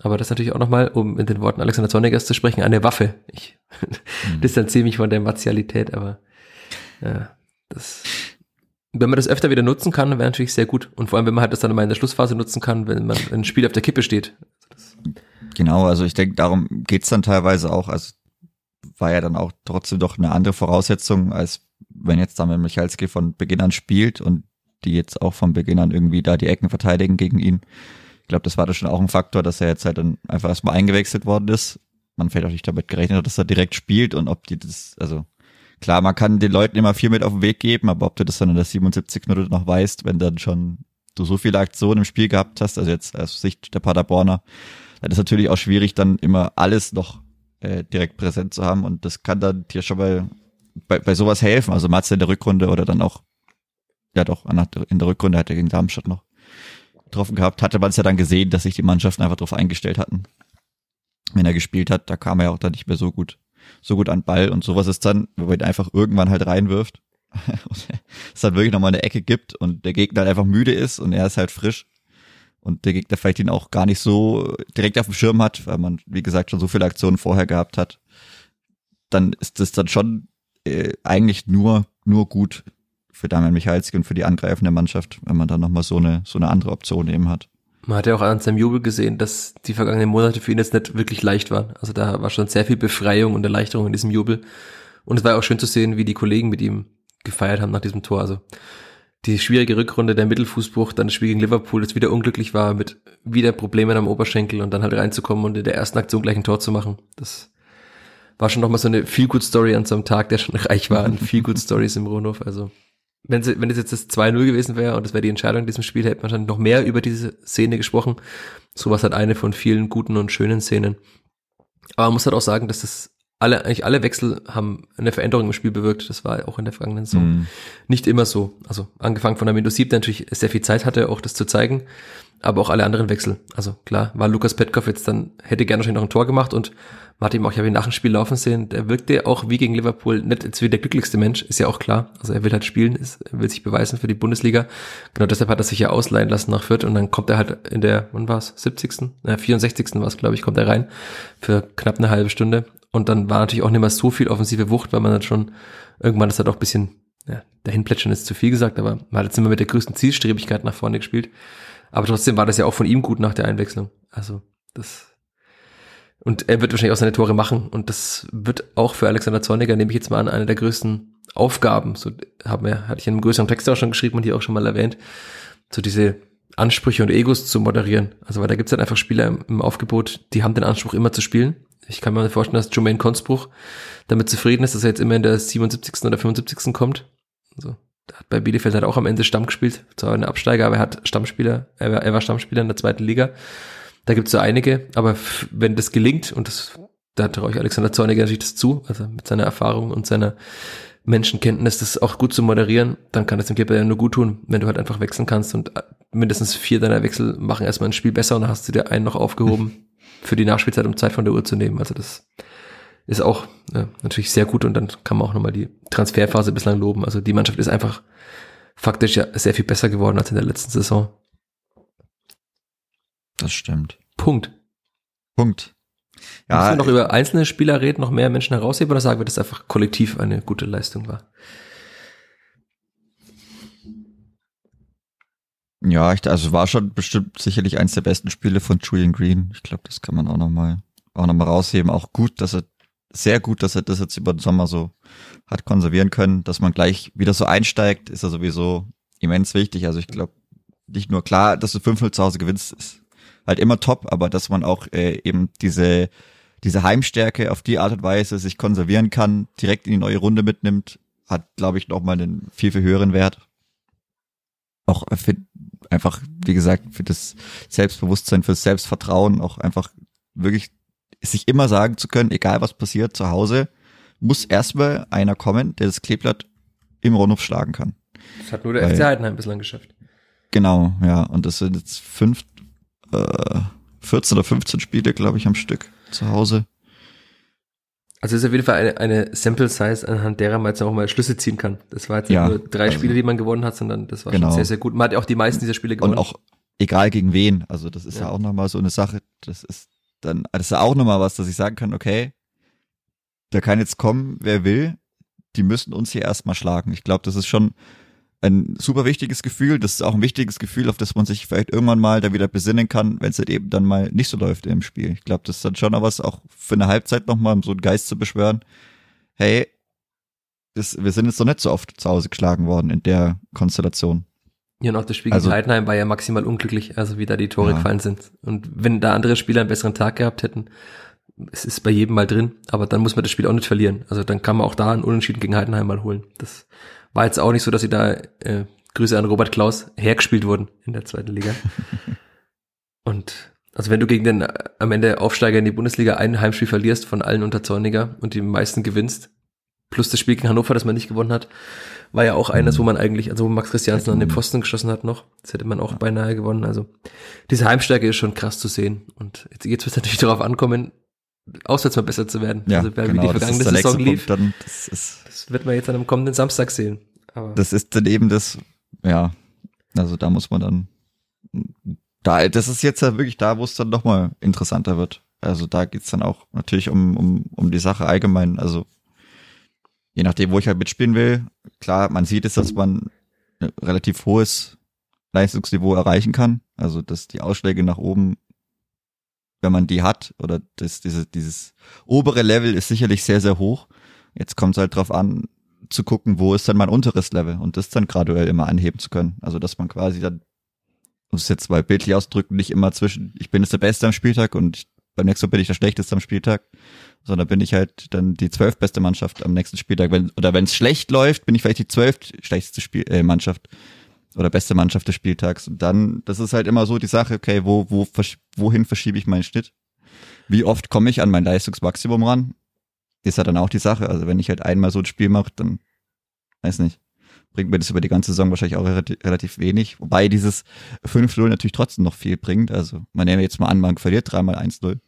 Aber das natürlich auch nochmal, um in den Worten Alexander Zornigers zu sprechen, eine Waffe. Ich distanziere mich von der Martialität, aber ja, das, wenn man das öfter wieder nutzen kann, wäre natürlich sehr gut. Und vor allem, wenn man halt das dann mal in der Schlussphase nutzen kann, wenn man ein Spiel auf der Kippe steht. Genau, also ich denke, darum geht's dann teilweise auch. Also war ja dann auch trotzdem doch eine andere Voraussetzung, als wenn jetzt Samuel Michalski von Beginn an spielt und die jetzt auch von Beginn an irgendwie da die Ecken verteidigen gegen ihn. Ich glaube, das war da schon auch ein Faktor, dass er jetzt halt dann einfach erstmal eingewechselt worden ist. Man vielleicht auch nicht damit gerechnet hat, dass er direkt spielt und ob die das, also klar, man kann den Leuten immer viel mit auf den Weg geben, aber ob du das dann in der 77 Minute noch weißt, wenn dann schon du so viele Aktionen im Spiel gehabt hast, also jetzt aus Sicht der Paderborner, Das ist natürlich auch schwierig, dann immer alles noch äh, direkt präsent zu haben und das kann dann dir schon mal bei, bei sowas helfen. Also Matze in der Rückrunde oder dann auch, ja doch, in der Rückrunde hat er gegen Darmstadt noch getroffen gehabt, hatte man es ja dann gesehen, dass sich die Mannschaften einfach darauf eingestellt hatten. Wenn er gespielt hat, da kam er auch dann nicht mehr so gut, so gut an Ball und sowas ist dann, wo man ihn einfach irgendwann halt reinwirft. es dann wirklich nochmal eine Ecke gibt und der Gegner halt einfach müde ist und er ist halt frisch und der Gegner vielleicht ihn auch gar nicht so direkt auf dem Schirm hat, weil man, wie gesagt, schon so viele Aktionen vorher gehabt hat, dann ist das dann schon äh, eigentlich nur, nur gut für Damian Michalski und für die angreifende Mannschaft, wenn man dann nochmal so eine, so eine andere Option eben hat. Man hat ja auch an seinem Jubel gesehen, dass die vergangenen Monate für ihn jetzt nicht wirklich leicht waren. Also da war schon sehr viel Befreiung und Erleichterung in diesem Jubel. Und es war auch schön zu sehen, wie die Kollegen mit ihm gefeiert haben nach diesem Tor. Also die schwierige Rückrunde, der Mittelfußbruch, dann das Spiel gegen Liverpool, das wieder unglücklich war, mit wieder Problemen am Oberschenkel und dann halt reinzukommen und in der ersten Aktion gleich ein Tor zu machen. Das war schon nochmal so eine Feel-Good-Story an so einem Tag, der schon reich war an Feel-Good-Stories im Rohnhof. Also wenn, wenn es jetzt das 2-0 gewesen wäre und das wäre die Entscheidung in diesem Spiel, hätte man wahrscheinlich noch mehr über diese Szene gesprochen. Sowas hat eine von vielen guten und schönen Szenen. Aber man muss halt auch sagen, dass das alle, eigentlich alle Wechsel haben eine Veränderung im Spiel bewirkt. Das war auch in der vergangenen Saison mm. nicht immer so. Also angefangen von der Windows 7, der natürlich sehr viel Zeit hatte, auch das zu zeigen aber auch alle anderen Wechsel. Also klar, war Lukas Petkov jetzt dann, hätte gerne wahrscheinlich noch ein Tor gemacht und man hat ihm auch, habe ihn nach dem Spiel laufen sehen, der wirkte auch wie gegen Liverpool nicht jetzt wie der glücklichste Mensch, ist ja auch klar. Also er will halt spielen, ist, will sich beweisen für die Bundesliga. Genau deshalb hat er sich ja ausleihen lassen nach Fürth und dann kommt er halt in der, wann war es, 70. Na, 64. war es, glaube ich, kommt er rein für knapp eine halbe Stunde. Und dann war natürlich auch nicht mehr so viel offensive Wucht, weil man dann schon irgendwann das hat auch bisschen, ja, dahin plätschern ist zu viel gesagt, aber man hat jetzt immer mit der größten Zielstrebigkeit nach vorne gespielt. Aber trotzdem war das ja auch von ihm gut nach der Einwechslung. Also das und er wird wahrscheinlich auch seine Tore machen. Und das wird auch für Alexander Zorniger, nehme ich jetzt mal an, eine der größten Aufgaben. So haben wir, hatte ich in einem größeren Text auch schon geschrieben und hier auch schon mal erwähnt, so diese Ansprüche und Egos zu moderieren. Also weil da gibt's dann einfach Spieler im, im, Aufgebot, die haben den Anspruch immer zu spielen. Ich kann mir vorstellen, dass Jermaine Konsbruch damit zufrieden ist, dass er jetzt immer in der 77. oder 75. kommt. Also hat bei Bielefeld hat auch am Ende Stamm gespielt, zwar eine Absteiger, aber er hat Stammspieler, er war, er war Stammspieler in der zweiten Liga. Da gibt es so einige, aber wenn das gelingt, und das, da traue ich Alexander Zorniger natürlich das zu, also mit seiner Erfahrung und seiner Menschenkenntnis, das auch gut zu moderieren, dann kann das dem Keeper ja nur gut tun, wenn du halt einfach wechseln kannst und äh, mindestens vier deiner Wechsel machen erstmal ein Spiel besser und dann hast du dir einen noch aufgehoben für die Nachspielzeit, um Zeit von der Uhr zu nehmen. Also das ist auch ja, natürlich sehr gut und dann kann man auch nochmal die Transferphase bislang loben. Also die Mannschaft ist einfach faktisch ja sehr viel besser geworden als in der letzten Saison. Das stimmt. Punkt. Punkt. Ja, Müssen wir noch über einzelne Spieler reden, noch mehr Menschen herausheben oder sagen wir, dass einfach kollektiv eine gute Leistung war? Ja, ich, also war schon bestimmt sicherlich eins der besten Spiele von Julian Green. Ich glaube, das kann man auch nochmal auch noch mal rausheben. Auch gut, dass er sehr gut, dass er das jetzt über den Sommer so hat konservieren können, dass man gleich wieder so einsteigt, ist er sowieso immens wichtig. Also ich glaube, nicht nur klar, dass du 5-0 zu Hause gewinnst, ist halt immer top, aber dass man auch äh, eben diese, diese Heimstärke auf die Art und Weise sich konservieren kann, direkt in die neue Runde mitnimmt, hat, glaube ich, nochmal einen viel, viel höheren Wert. Auch für, einfach, wie gesagt, für das Selbstbewusstsein, für das Selbstvertrauen, auch einfach wirklich sich immer sagen zu können, egal was passiert zu Hause, muss erstmal einer kommen, der das Kleeblatt im Rundhof schlagen kann. Das hat nur der Weil, FC Heidenheim bislang geschafft. Genau, ja. Und das sind jetzt fünf, äh, 14 oder 15 Spiele, glaube ich, am Stück zu Hause. Also es ist auf jeden Fall eine, eine Sample Size, anhand derer man jetzt auch mal Schlüsse ziehen kann. Das war jetzt ja, nicht nur drei also, Spiele, die man gewonnen hat, sondern das war genau. schon sehr, sehr gut. Man hat ja auch die meisten dieser Spiele gewonnen. Und auch egal gegen wen. Also das ist ja, ja auch nochmal so eine Sache. Das ist dann, das ist auch nochmal was, dass ich sagen kann, okay, da kann jetzt kommen, wer will, die müssen uns hier erstmal schlagen. Ich glaube, das ist schon ein super wichtiges Gefühl. Das ist auch ein wichtiges Gefühl, auf das man sich vielleicht irgendwann mal da wieder besinnen kann, wenn es halt eben dann mal nicht so läuft im Spiel. Ich glaube, das ist dann schon auch was, auch für eine Halbzeit nochmal, um so einen Geist zu beschwören. Hey, das, wir sind jetzt noch nicht so oft zu Hause geschlagen worden in der Konstellation. Ja, und auch das Spiel also, gegen Heidenheim war ja maximal unglücklich, also wie da die Tore ja. gefallen sind. Und wenn da andere Spieler einen besseren Tag gehabt hätten, es ist bei jedem mal drin, aber dann muss man das Spiel auch nicht verlieren. Also dann kann man auch da einen Unentschieden gegen Heidenheim mal holen. Das war jetzt auch nicht so, dass sie da, äh, Grüße an Robert Klaus, hergespielt wurden in der zweiten Liga. und Also wenn du gegen den äh, am Ende Aufsteiger in die Bundesliga ein Heimspiel verlierst von allen unter Zorniger und die meisten gewinnst, plus das Spiel gegen Hannover, das man nicht gewonnen hat, war ja auch eines, wo man eigentlich, also wo Max Christiansen an den Pfosten geschossen hat noch. Das hätte man auch beinahe gewonnen. Also diese Heimstärke ist schon krass zu sehen. Und jetzt, jetzt wird es natürlich darauf ankommen, auswärts mal besser zu werden. Ja, also genau, wie die vergangene Saison lief, dann. Das ist, das wird man jetzt an einem kommenden Samstag sehen. Aber das ist dann eben das, ja, also da muss man dann, da, das ist jetzt ja wirklich da, wo es dann nochmal interessanter wird. Also da geht's dann auch natürlich um, um, um die Sache allgemein. Also je nachdem, wo ich halt mitspielen will. Klar, man sieht es, dass man ein relativ hohes Leistungsniveau erreichen kann. Also, dass die Ausschläge nach oben, wenn man die hat, oder das, diese, dieses obere Level ist sicherlich sehr, sehr hoch. Jetzt kommt es halt drauf an, zu gucken, wo ist dann mein unteres Level und das dann graduell immer anheben zu können. Also, dass man quasi dann, um es jetzt mal bildlich ausdrücken, nicht immer zwischen, ich bin jetzt der Beste am Spieltag und ich, beim nächsten Mal bin ich der Schlechteste am Spieltag, sondern bin ich halt dann die zwölfbeste Mannschaft am nächsten Spieltag. Wenn, oder wenn es schlecht läuft, bin ich vielleicht die zwölf schlechteste Spiel, äh, Mannschaft oder beste Mannschaft des Spieltags. Und dann, das ist halt immer so die Sache, okay, wo, wo, wohin verschiebe ich meinen Schnitt? Wie oft komme ich an mein Leistungsmaximum ran? Ist ja dann auch die Sache. Also wenn ich halt einmal so ein Spiel mache, dann weiß nicht. Bringt mir das über die ganze Saison wahrscheinlich auch relativ, wenig. Wobei dieses 5-0 natürlich trotzdem noch viel bringt. Also man nehme jetzt mal an, man verliert dreimal 1-0.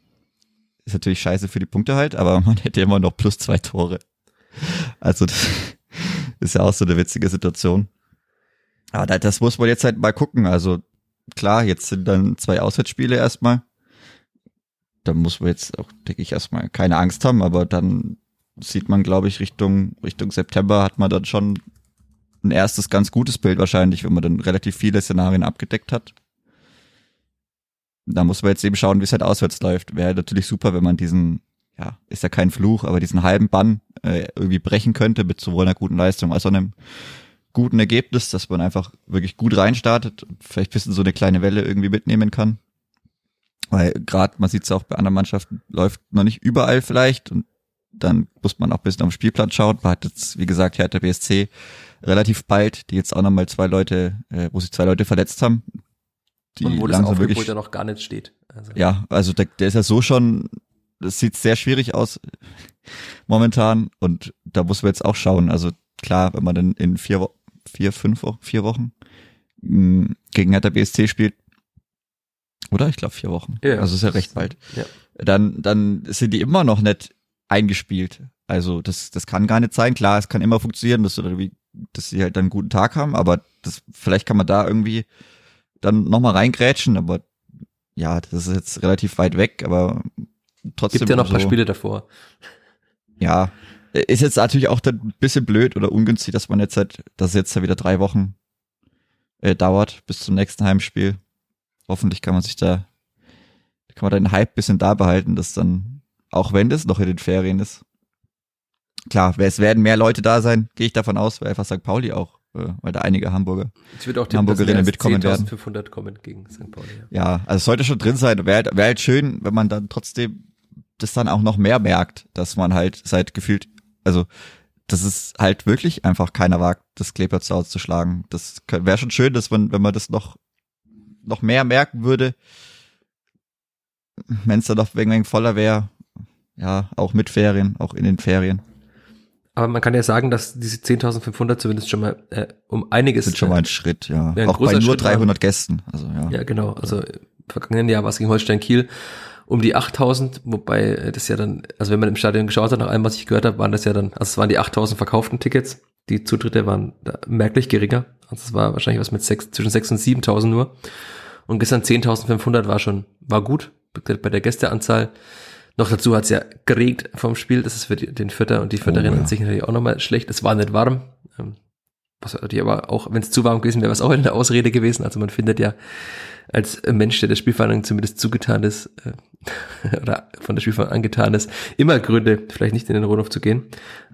Ist natürlich scheiße für die Punkte halt, aber man hätte immer noch plus zwei Tore. Also das ist ja auch so eine witzige Situation. Aber da- das muss man jetzt halt mal gucken. Also klar, jetzt sind dann zwei Auswärtsspiele erstmal. Da muss man jetzt auch, denke ich, erstmal keine Angst haben, aber dann sieht man, glaube ich, Richtung, Richtung September hat man dann schon ein erstes ganz gutes Bild wahrscheinlich, wenn man dann relativ viele Szenarien abgedeckt hat. Da muss man jetzt eben schauen, wie es halt auswärts läuft. Wäre natürlich super, wenn man diesen, ja, ist ja kein Fluch, aber diesen halben Bann äh, irgendwie brechen könnte mit sowohl einer guten Leistung als auch einem guten Ergebnis, dass man einfach wirklich gut reinstartet und vielleicht ein bisschen so eine kleine Welle irgendwie mitnehmen kann. Weil gerade, man sieht es auch bei anderen Mannschaften, läuft noch nicht überall vielleicht und dann muss man auch ein bisschen am Spielplan schauen. Man hat jetzt, wie gesagt, Hertha BSC relativ bald, die jetzt auch nochmal zwei Leute, äh, wo sich zwei Leute verletzt haben. Die und wo das langsam Aufgebot wirklich, ja noch gar nicht steht. Also, ja, also der, der ist ja so schon, das sieht sehr schwierig aus momentan und da muss man jetzt auch schauen. Also klar, wenn man dann in vier, Wo- vier, fünf, vier Wochen mh, gegen Hertha BSC spielt, oder? Ich glaube vier Wochen. Ja, also ist ja recht bald. Ja. Dann, dann sind die immer noch nicht eingespielt. Also das, das kann gar nicht sein. Klar, es kann immer funktionieren, dass, du irgendwie, dass sie halt dann einen guten Tag haben, aber das, vielleicht kann man da irgendwie dann nochmal reingrätschen, aber ja, das ist jetzt relativ weit weg, aber trotzdem. Gibt ja noch ein paar so- Spiele davor. ja, ist jetzt natürlich auch dann ein bisschen blöd oder ungünstig, dass man jetzt halt, dass es jetzt ja wieder drei Wochen äh, dauert bis zum nächsten Heimspiel. Hoffentlich kann man sich da, kann man da den Hype ein bisschen da behalten, dass dann, auch wenn das noch in den Ferien ist. Klar, es werden mehr Leute da sein, gehe ich davon aus, weil einfach St. Pauli auch, äh, weil da einige Hamburger. Es wird auch die Hamburgerinnen mitkommen werden. 500 kommen gegen St. Pauli. Ja. Ja, also es sollte schon drin sein. Wäre halt, wär halt schön, wenn man dann trotzdem das dann auch noch mehr merkt, dass man halt seit gefühlt, also dass es halt wirklich einfach keiner wagt, das Kleeblatt zu Hause zu schlagen. Das wäre schon schön, dass man, wenn man das noch noch mehr merken würde, wenn es dann noch wegen wegen voller wäre, ja, auch mit Ferien, auch in den Ferien, Aber man kann ja sagen, dass diese 10.500 zumindest schon mal äh, um einiges sind schon mal ein Schritt, ja. Ja, ein auch bei nur Schritt war- 300 Gästen, also ja. Ja, genau. Also im vergangenen Jahr war es gegen Holstein Kiel um die 8000, wobei äh, das ja dann, also wenn man im Stadion geschaut hat, nach allem, was ich gehört habe, waren das ja dann, also es waren die 8000 verkauften Tickets. Die Zutritte waren da merklich geringer. Also es war wahrscheinlich was mit sechs, zwischen 6 und 7000 nur. Und gestern 10.500 war schon, war gut bei der Gästeanzahl. Noch dazu hat's ja geregnet vom Spiel. Das ist für die, den Vierter und die Vierterinnen Oh, ja. sich natürlich auch nochmal schlecht. Es war nicht warm. Ähm, Was natürlich aber auch, wenn es zu warm gewesen wäre, wäre es auch eine Ausrede gewesen. Also man findet ja als Mensch, der der Spielvereinigung zumindest zugetan ist, äh, oder von der Spielvereinigung angetan ist, immer Gründe, vielleicht nicht in den Rundhof zu gehen.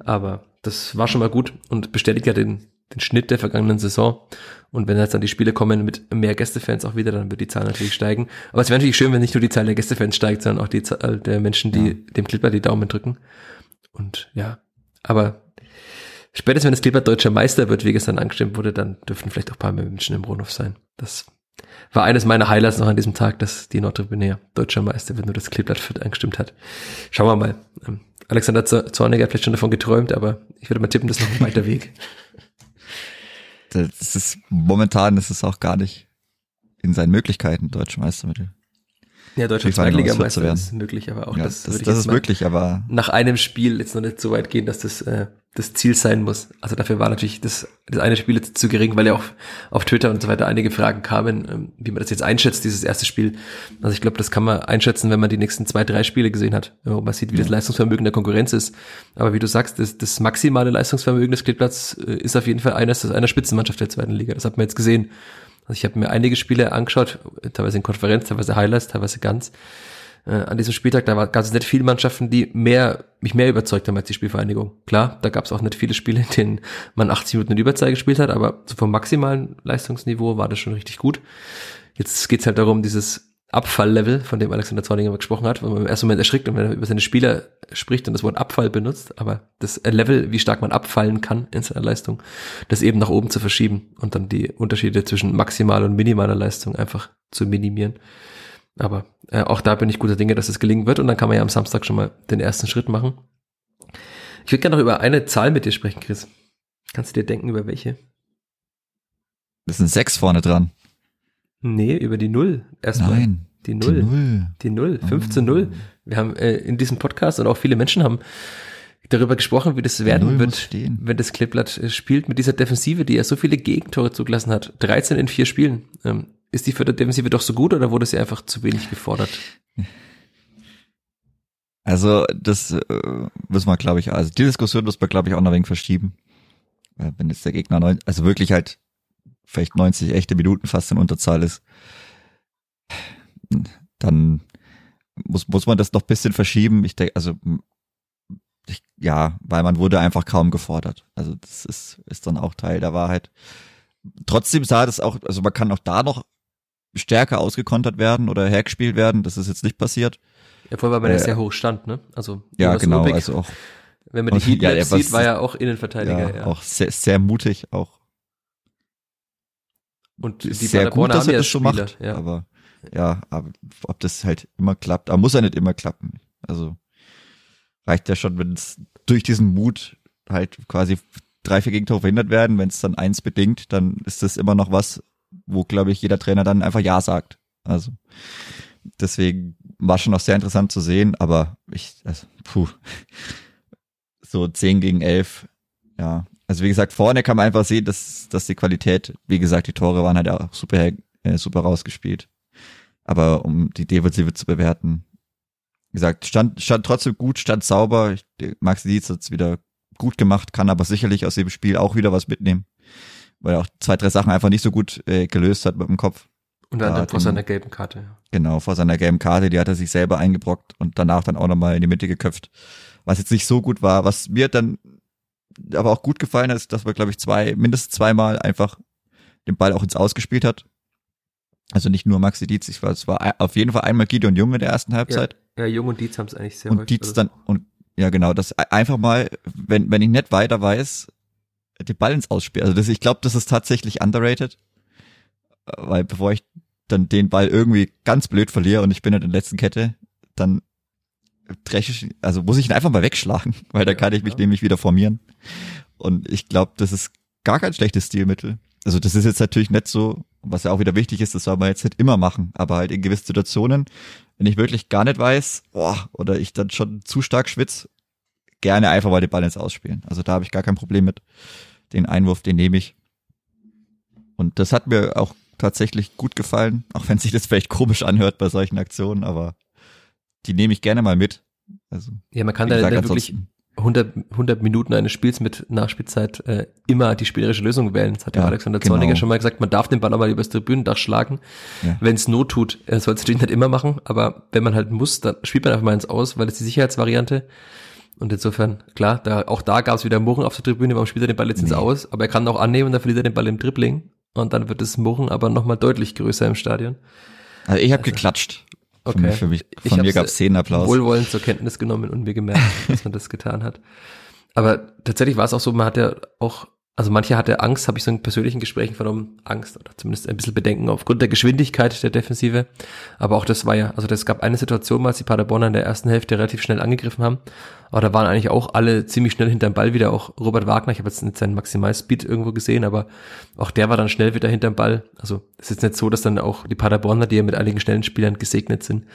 Aber das war schon mal gut und bestätigt ja den, den Schnitt der vergangenen Saison. Und wenn jetzt dann die Spiele kommen mit mehr Gästefans auch wieder, dann wird die Zahl natürlich steigen. Aber es wäre natürlich schön, wenn nicht nur die Zahl der Gästefans steigt, sondern auch die Zahl der Menschen, die dem Clipper die Daumen drücken. Und ja, aber spätestens wenn das Clipper deutscher Meister wird, wie gestern angestimmt wurde, dann dürften vielleicht auch ein paar mehr Menschen im Rundhof sein. Das war eines meiner Highlights noch an diesem Tag, dass die Nordtribüne deutscher Meister wird, nur das Kleeblatt Fürth eingestimmt hat. Schauen wir mal. Ähm, Alexander Zorniger hat vielleicht schon davon geträumt, aber ich würde mal tippen, das ist noch ein weiter Weg. Das ist momentan ist es auch gar nicht in seinen Möglichkeiten deutscher Meistermittel. Ja, deutscher Zweitligameister ist möglich, aber auch ja, das, das, das ist möglich, aber nach einem Spiel jetzt noch nicht so weit gehen, dass das äh, das Ziel sein muss. Also dafür war natürlich das, das eine Spiel jetzt zu gering, weil ja auch auf Twitter und so weiter einige Fragen kamen, ähm, wie man das jetzt einschätzt, dieses erste Spiel. Also ich glaube, das kann man einschätzen, wenn man die nächsten zwei, drei Spiele gesehen hat. Und man sieht, wie das Leistungsvermögen der Konkurrenz ist. Aber wie du sagst, das, das maximale Leistungsvermögen des Kleeblatts äh, ist auf jeden Fall eines einer Spitzenmannschaft der zweiten Liga. Das hat man jetzt gesehen. Also ich habe mir einige Spiele angeschaut, teilweise in Konferenz, teilweise Highlights, teilweise ganz. Äh, an diesem Spieltag, da gab es nicht viele Mannschaften, die mehr, mich mehr überzeugt haben als die Spielvereinigung. Klar, da gab es auch nicht viele Spiele, in denen man 80 Minuten in Überzeit gespielt hat, aber so vom maximalen Leistungsniveau war das schon richtig gut. Jetzt geht's halt darum, dieses Abfalllevel, von dem Alexander Zorniger gesprochen hat, weil man im ersten Moment erschrickt und wenn er über seine Spieler spricht und das Wort Abfall benutzt, aber das Level, wie stark man abfallen kann in seiner Leistung, das eben nach oben zu verschieben und dann die Unterschiede zwischen maximaler und minimaler Leistung einfach zu minimieren. Aber äh, auch da bin ich guter Dinge, dass es gelingen wird und dann kann man ja am Samstag schon mal den ersten Schritt machen. Ich würde gerne noch über eine Zahl mit dir sprechen, Chris. Kannst du dir denken, über welche? Das sind sechs vorne dran. Nee, über die Null. Erstmal. Nein. Die Null. Die Null. Die Null. 5 zu 0. Wir haben äh, in diesem Podcast und auch viele Menschen haben darüber gesprochen, wie das werden wird, wenn das Kleeblatt äh, spielt mit dieser Defensive, die ja so viele Gegentore zugelassen hat. 13 in vier Spielen. Ähm, ist die für die Defensive doch so gut oder wurde sie einfach zu wenig gefordert? Also, das äh, müssen wir, glaube ich, also die Diskussion muss man, glaube ich, auch noch ein wenig verschieben. Wenn jetzt der Gegner, neun, also wirklich halt vielleicht 90 echte Minuten fast in Unterzahl ist, dann muss, muss man das noch bisschen verschieben. Ich denke, also ich, ja, weil man wurde einfach kaum gefordert. Also das ist, ist dann auch Teil der Wahrheit. Trotzdem sah das auch, also man kann auch da noch stärker ausgekontert werden oder hergespielt werden. Das ist jetzt nicht passiert. Ja, vorher war man äh, ja sehr hoch stand, ne? Also ja, genau. Rubik, also auch wenn man die Heatmaps ja, sieht, war ja auch Innenverteidiger. Ja, ja. auch sehr, sehr mutig, auch und die sehr gut, dass er das so macht. Ja. Aber ja, aber ob das halt immer klappt, aber muss ja nicht immer klappen. Also reicht ja schon, wenn es durch diesen Mut halt quasi drei, vier Gegentore verhindert werden. Wenn es dann eins bedingt, dann ist das immer noch was, wo, glaube ich, jeder Trainer dann einfach Ja sagt. Also deswegen war schon noch sehr interessant zu sehen, aber ich, also, puh, so zehn gegen elf, ja. Also wie gesagt, vorne kann man einfach sehen, dass, dass die Qualität, wie gesagt, die Tore waren halt auch super, äh, super rausgespielt. Aber um die Defensive zu bewerten, wie gesagt, stand, stand trotzdem gut, stand sauber. Max Dietz hat es wieder gut gemacht, kann aber sicherlich aus dem Spiel auch wieder was mitnehmen. Weil er auch zwei, drei Sachen einfach nicht so gut äh, gelöst hat mit dem Kopf. Und dann vor seiner gelben Karte. Genau, vor seiner gelben Karte, die hat er sich selber eingebrockt und danach dann auch nochmal in die Mitte geköpft. Was jetzt nicht so gut war. Was mir dann aber auch gut gefallen ist, dass wir, glaube ich, zwei, mindestens zweimal einfach den Ball auch ins Ausgespielt hat. Also nicht nur Maxi Dietz, ich war, es war auf jeden Fall einmal Gideon Jung in der ersten Halbzeit. Ja, ja Jung und Dietz haben es eigentlich sehr Und Dietz also. dann, und ja genau, das einfach mal, wenn, wenn ich nicht weiter weiß, den Ball ins Ausspiel. Also das, ich glaube, das ist tatsächlich underrated. Weil bevor ich dann den Ball irgendwie ganz blöd verliere und ich bin in der letzten Kette, dann dreche ich, also muss ich ihn einfach mal wegschlagen, weil da ja, kann ich mich ja. nämlich wieder formieren. Und ich glaube, das ist gar kein schlechtes Stilmittel. Also das ist jetzt natürlich nicht so, was ja auch wieder wichtig ist, das soll man jetzt nicht immer machen, aber halt in gewissen Situationen, wenn ich wirklich gar nicht weiß, boah, oder ich dann schon zu stark schwitze, gerne einfach mal den Ball ins Ausspielen. Also da habe ich gar kein Problem mit. Den Einwurf, den nehme ich. Und das hat mir auch tatsächlich gut gefallen, auch wenn sich das vielleicht komisch anhört bei solchen Aktionen, aber die nehme ich gerne mal mit. Also, ja, man kann da wirklich 100, 100 Minuten eines Spiels mit Nachspielzeit äh, immer die spielerische Lösung wählen. Das hat ja, Alexander genau. Zorniger schon mal gesagt. Man darf den Ball mal übers Tribünendach schlagen, ja. wenn es Not tut. Er soll es natürlich nicht immer machen, aber wenn man halt muss, dann spielt man einfach mal ins Aus, weil es die Sicherheitsvariante. Und insofern, klar, da, auch da gab es wieder Murren auf der Tribüne, warum spielt er den Ball jetzt nee. Aus? Aber er kann auch annehmen, dann verliert er den Ball im Dribbling. Und dann wird das Murren aber nochmal deutlich größer im Stadion. Also ich habe also, geklatscht. Okay. für mich, von ich mir gab es Szenenapplaus. Wohlwollend zur Kenntnis genommen und mir gemerkt, dass man das getan hat. Aber tatsächlich war es auch so, man hat ja auch also manche hatte Angst, habe ich so in persönlichen Gesprächen vernommen, Angst oder zumindest ein bisschen Bedenken aufgrund der Geschwindigkeit der Defensive. Aber auch das war ja, also es gab eine Situation, als die Paderborner in der ersten Hälfte relativ schnell angegriffen haben. Aber da waren eigentlich auch alle ziemlich schnell hinterm Ball wieder, auch Robert Wagner, ich habe jetzt nicht seinen Maximalspeed irgendwo gesehen, aber auch der war dann schnell wieder hinterm Ball. Also es ist jetzt nicht so, dass dann auch die Paderborner, die ja mit einigen schnellen Spielern gesegnet sind,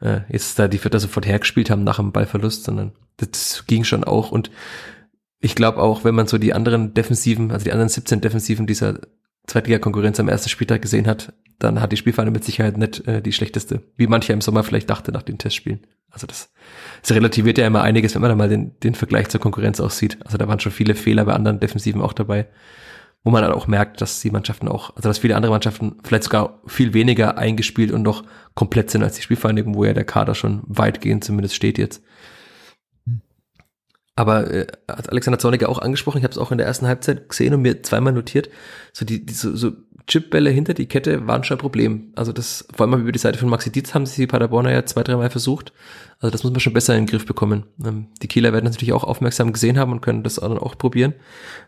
äh, jetzt da die Vierter sofort hergespielt haben nach dem Ballverlust, sondern das ging schon auch und ich glaube auch, wenn man so die anderen Defensiven, also die anderen 17 Defensiven dieser Zweitliga-Konkurrenz am ersten Spieltag gesehen hat, dann hat die Spielfahne mit Sicherheit nicht äh, die schlechteste, wie mancher im Sommer vielleicht dachte nach den Testspielen. Also das, das relativiert ja immer einiges, wenn man da mal den, den Vergleich zur Konkurrenz auch sieht. Also da waren schon viele Fehler bei anderen Defensiven auch dabei, wo man dann auch merkt, dass die Mannschaften auch, also dass viele andere Mannschaften vielleicht sogar viel weniger eingespielt und noch komplett sind als die Spielvereinigung, wo ja der Kader schon weitgehend zumindest steht jetzt. Aber äh, hat Alexander Zorniger auch angesprochen, ich habe es auch in der ersten Halbzeit gesehen und mir zweimal notiert, so die, die so, so Chipbälle hinter die Kette waren schon ein Problem. Also das, vor allem über die Seite von Maxi Dietz haben sie die Paderborner ja zwei, dreimal versucht. Also das muss man schon besser in den Griff bekommen. Ähm, die Kieler werden natürlich auch aufmerksam gesehen haben und können das dann auch probieren.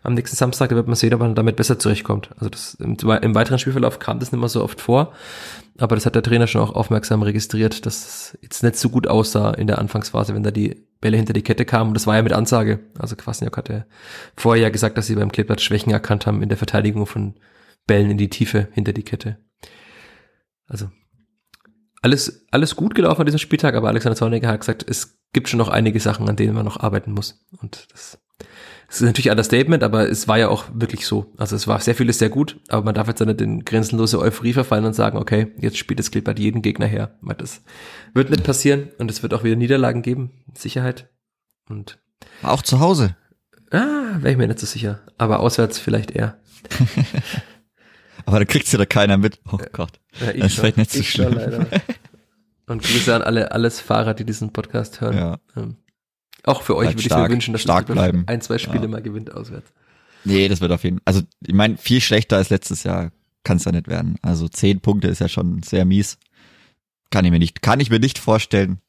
Am nächsten Samstag, wird man sehen, ob man damit besser zurechtkommt. Also das, im, im weiteren Spielverlauf kam das nicht mehr so oft vor. Aber das hat der Trainer schon auch aufmerksam registriert, dass es jetzt nicht so gut aussah in der Anfangsphase, wenn da die Bälle hinter die Kette kamen. Und das war ja mit Ansage. Also Kwasniok hatte vorher ja gesagt, dass sie beim Kleeblatt Schwächen erkannt haben in der Verteidigung von Bällen in die Tiefe hinter die Kette. Also alles, alles gut gelaufen an diesem Spieltag, aber Alexander Zorniger hat gesagt, es gibt schon noch einige Sachen, an denen man noch arbeiten muss. Und das, das ist natürlich ein Understatement, aber es war ja auch wirklich so. Also es war sehr vieles sehr gut, aber man darf jetzt nicht in grenzenlose Euphorie verfallen und sagen, okay, jetzt spielt das Clippert jeden Gegner her. Weil das wird nicht passieren und es wird auch wieder Niederlagen geben, Sicherheit. Und auch zu Hause. Ah, wäre ich mir nicht so sicher. Aber auswärts vielleicht eher. Aber da kriegt's ja da keiner mit. Oh Gott. Ja, das ist vielleicht nicht so ich schlimm. Und Grüße an alle, alles Fahrer, die diesen Podcast hören. Ja. Ähm, auch für euch Bleibt würde ich mir wünschen, dass stark bleiben. ein, zwei Spiele Ja. mal gewinnt auswärts. Nee, das wird auf jeden Fall. Also, ich meine, viel schlechter als letztes Jahr kann es ja nicht werden. Also zehn Punkte ist ja schon sehr mies. Kann ich mir nicht, kann ich mir nicht vorstellen.